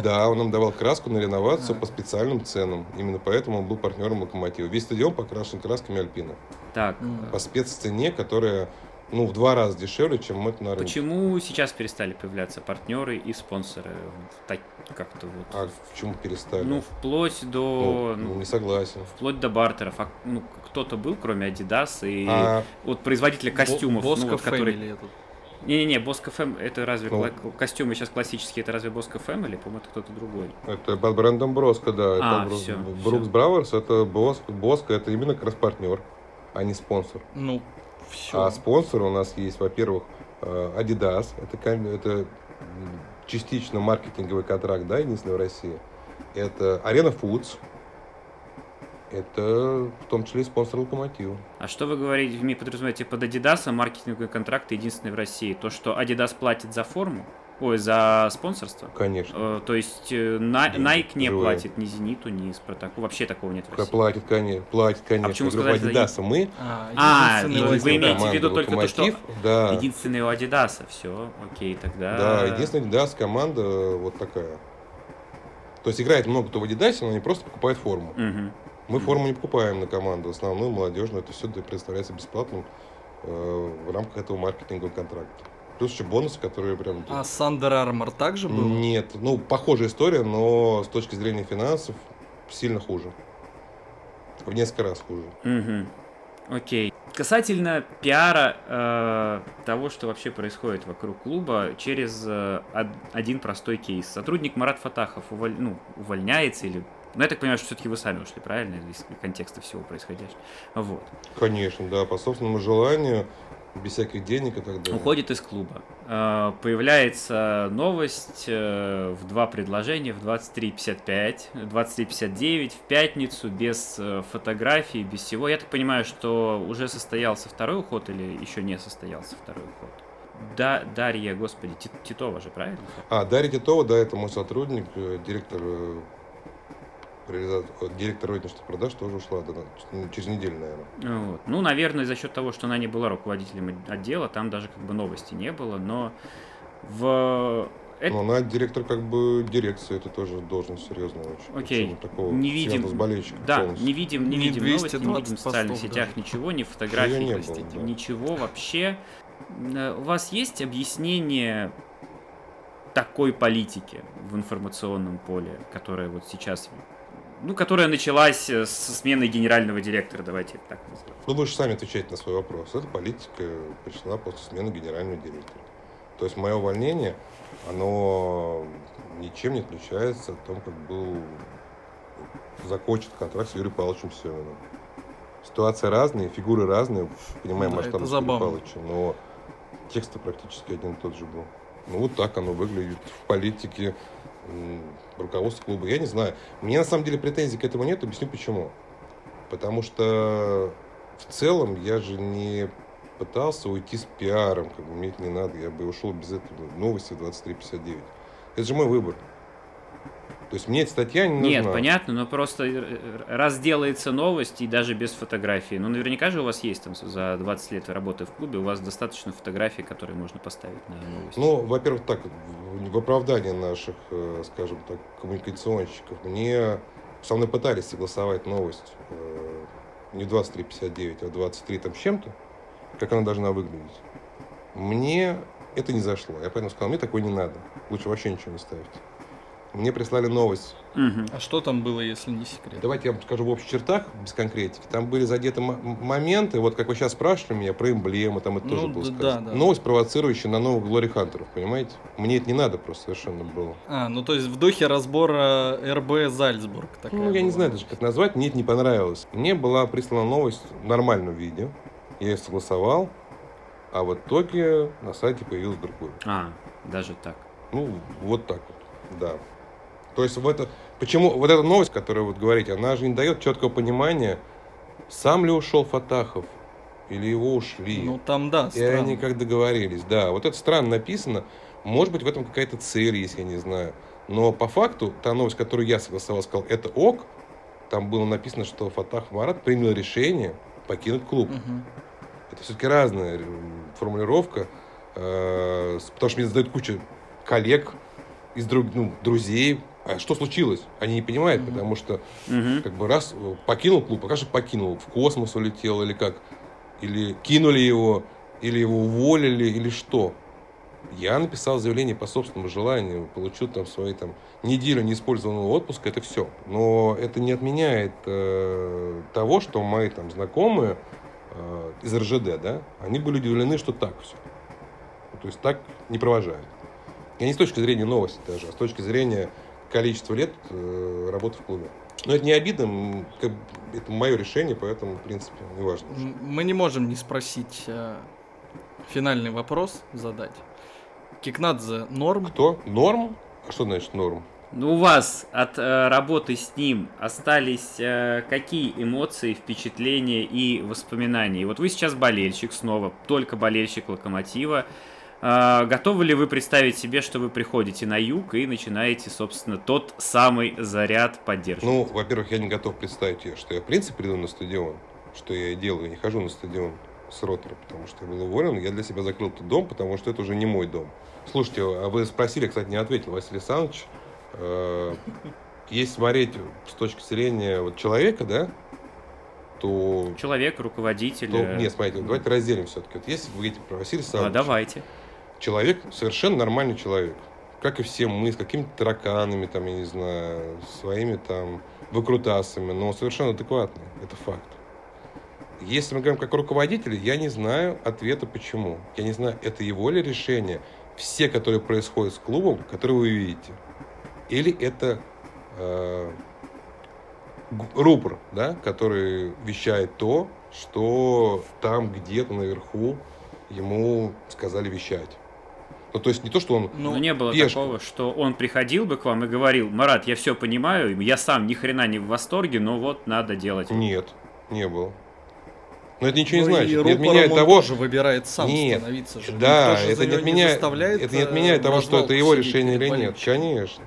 Да, он нам давал краску на реновацию по специальным ценам. Именно поэтому он был партнером Локомотива. Весь стадион покрашен красками Альпина. Так. По спеццене, которая ну, в два раза дешевле, чем это на рынке. почему сейчас перестали появляться партнеры и спонсоры? Так как-то вот. А почему перестали? Ну, вплоть Ну, до. ну, ну, не согласен. Вплоть до бартеров. А, ну, кто-то был, кроме Adidas и А, вот производителя костюмов, Боско ну, вот, который... Family этот. Не-не-не, Боско Фэм, это разве Ну. кла- костюмы сейчас классические, это разве Боско Фэм или, по-моему, это кто-то другой? это под брендом Броско, да. А, это Брус- всё, Брукс всё. Браверс, это Боско, Боско, это именно как раз партнер, а не спонсор. Ну, все. А спонсоры у нас есть, во-первых, э, Adidas, это, это частично маркетинговый контракт, да, единственный в России. Это Arena Foods, это в том числе и спонсор Локомотива. А что вы говорите, вы подразумеваете под Adidas маркетинговый контракт единственный в России? То, что Adidas платит за форму? Ой, за спонсорство? Конечно. Э, то есть э, На- Nike не живые. платит ни Зениту, ни Спартаку. Вообще такого нет в платит, конечно, платит, конечно. почему Группа сказали за Adidas, мы, А, А, единственный вы имеете в виду только то, что- да, Единственный у Adidas, все, окей, тогда... да, единственная Adidas команда вот такая. То есть играет много кто в Adidas, но они просто покупают форму. Мгм. Мы форму не покупаем на команду, основную молодежную, это все представляется бесплатным э, в рамках этого маркетингового контракта. Плюс еще бонусы, которые прям... А Сандер Армор также был? Нет, ну, похожая история, но с точки зрения финансов сильно хуже. В несколько раз хуже. Мгм. Окей. Касательно пиара э, того, что вообще происходит вокруг клуба, через э, од- один простой кейс. Сотрудник Марат Фатахов уволь- ну, увольняется или... Ну, я так понимаю, что все-таки вы сами ушли, правильно, из контекста всего происходящего. Вот. Конечно, да, по собственному желанию, без всяких денег и так далее. Уходит из клуба. Э, Появляется новость э, в два предложения в 23.55, 23.59 в пятницу, без э, фотографий, без всего. Я так понимаю, что уже состоялся второй уход или еще не состоялся второй уход? Да, Дарья, господи, Ти- Титова же, правильно? А, Дарья Титова, да, это мой сотрудник, э, директор, реализа- э, директор розничных продаж тоже ушла, да, да, через неделю, наверное. Вот. Ну, наверное, за счет того, что она не была руководителем отдела, там даже как бы новости не было, но в... это- Но она директор как бы дирекции, это тоже должность серьезная очень. Окей. Причем Такого, Не видим. с Да, полностью. не видим, не Не видим новости, не 220 видим в социальных постов сетях даже. ничего, ни фотографий, не простите, было, да. ничего вообще. Э, У вас есть объяснение такой политики в информационном поле, которая вот сейчас ну, которая началась э, со смены генерального директора, давайте так назовем. Ну, вы же сами отвечаете на свой вопрос. Эта политика пришла после смены генерального директора. То есть мое увольнение, оно ничем не отличается от того, как был закончен контракт с Юрием Павловичем Семеновым. Ситуация разные, фигуры разные, понимаем Да, масштаб Юрия. Павловича, но текст практически один и тот же был. Ну, вот так оно выглядит в политике м, руководства клуба. Я не знаю. Мне на самом деле претензий к этому нет, объясню почему. Потому что в целом я же не пытался уйти с пиаром, как бы мне это не надо, я бы ушел без этого. Новости 2359. Это же мой выбор. То есть мне эта статья не нужна. Нет, понятно, но просто э, раз делается новость, и даже без фотографии, ну, наверняка же у вас есть там за 20 лет работы в клубе, у вас достаточно фотографий, которые можно поставить на новости. Ну, во-первых, так, в оправдание наших, э, скажем так, коммуникационщиков, мне со мной пытались согласовать новость э, не 23.59, а 23 там с чем-то, как она должна выглядеть. Мне это не зашло. Я поэтому сказал, мне такой не надо. Лучше вообще ничего не ставить. Мне прислали новость. А что там было, если не секрет? Давайте я вам скажу в общих чертах, без конкретики. Там были задеты моменты, вот как вы сейчас спрашивали меня про эмблемы, там это Ну, тоже было да, сказано. да, да. Новость, провоцирующая на новых Глори Хантеров, понимаете? Мне это не надо просто совершенно было. А, ну то есть в духе разбора РБ Зальцбург. Такая Ну, я не была. знаю даже, как назвать, мне это не понравилось. Мне была прислана новость в нормальном виде, я ее согласовал, а в итоге на сайте появилось другое. А, даже так. Ну, вот так вот, да. То есть в это... Почему вот эта новость, которую вы говорите, она же не дает четкого понимания, сам ли ушел Фатахов, или его ушли. Ну там да, и странно. они как договорились, да. Вот это странно написано. Может быть, в этом какая-то цель есть, я не знаю. Но по факту, та новость, которую я согласовал, сказал, это ок. Там было написано, что Фатах Марат принял решение покинуть клуб. Мгм. Это все-таки разная э, формулировка, э, потому что мне задают куча коллег из друг, ну, друзей. А что случилось? Они не понимают, Мгм. потому что Мгм. как бы раз э, покинул клуб, а как же покинул? В космос улетел или как? Или кинули его, или его уволили, или что? Я написал заявление по собственному желанию, получил там свои там неделю неиспользованного отпуска, это все. Но это не отменяет э, того, что мои там знакомые э, из РЖД, да, они были удивлены, что так все. То есть так не провожают. Я не с точки зрения новости даже, а с точки зрения количества лет э, работы в клубе. Но это не обидно, это мое решение, поэтому, в принципе, не важно. Мы не можем не спросить э, финальный вопрос задать. Кикнадзе норм? Кто? Норм? А что значит норм? Ну, у вас от э, работы с ним остались э, какие эмоции, впечатления и воспоминания? И Вот вы сейчас болельщик снова, только болельщик Локомотива. Э, готовы ли вы представить себе, что вы приходите на юг и начинаете, собственно, тот самый заряд поддержки? Ну, во-первых, я не готов представить что я, в принципе, приду на стадион. Что я и делаю. Я не хожу на стадион с ротора, потому что я был уволен. Я для себя закрыл этот дом, потому что это уже не мой дом. Слушайте, а вы спросили, кстати, не ответил, Василий Александрович. э, Если смотреть с точки зрения вот человека, да, то... Человек, руководитель. то э, нет, смотрите, давайте разделим все-таки. Вот если вы говорите про Василия а, Александровича, давайте. Человек совершенно нормальный человек. Как и все мы, с какими-то тараканами, там, я не знаю, своими там выкрутасами, но совершенно адекватный. Это факт. Если мы говорим как руководители, я не знаю ответа почему. Я не знаю, это его ли решение. Все, которые происходят с клубом, которые вы видите. Или это э, рупор, да, который вещает то, что там где-то наверху ему сказали вещать. Ну, то есть не то, что он... Ну, не было пешка. такого, что он приходил бы к вам и говорил, Марат, я все понимаю, я сам ни хрена не в восторге, но вот надо делать. Нет, не было. Но это ничего Ну не значит. Не отменяет он того, тоже выбирает сам Нет, становиться же. Да, же это не отменяет, заставляет, это не отменяет того, что это его решение или нет. Конечно.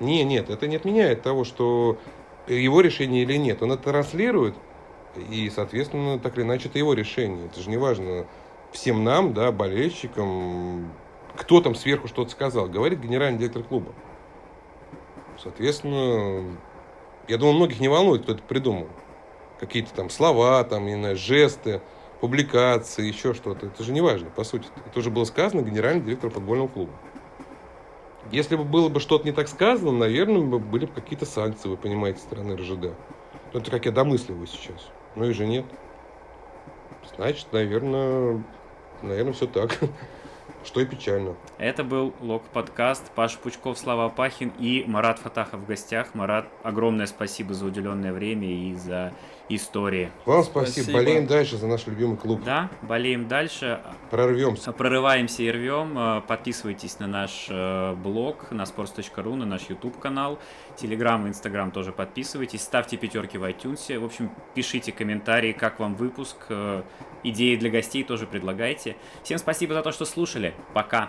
Не, нет, это не отменяет того, что его решение или нет. Он это транслирует, и, соответственно, так или иначе, это его решение. Это же не важно всем нам, да, болельщикам, кто там сверху что-то сказал. Говорит генеральный директор клуба. Соответственно, я думаю, многих не волнует, кто это придумал. Какие-то там слова, там, не знаю, жесты, публикации, еще что-то. Это же не важно, по сути. Это уже было сказано генеральным директором футбольного клуба. Если бы было бы что-то не так сказано, наверное, бы были бы какие-то санкции, вы понимаете, стороны РЖД. Ну, это как я домысливаю сейчас. Ну и же нет. Значит, наверное, наверное, все так. Что и печально. Это был Лок подкаст. Паша Пучков, Слава Пахин и Марат Фатахов в гостях. Марат, огромное спасибо за уделенное время и за истории. Вам спасибо. спасибо. Болеем дальше за наш любимый клуб. Да, болеем дальше. Прорвемся. Прорываемся и рвем. Подписывайтесь на наш э, блог, на sports.ru, на наш YouTube канал. Телеграм и Инстаграм тоже подписывайтесь. Ставьте пятерки в iTunes. В общем, пишите комментарии, как вам выпуск. Э, идеи для гостей тоже предлагайте. Всем спасибо за то, что слушали. Пока.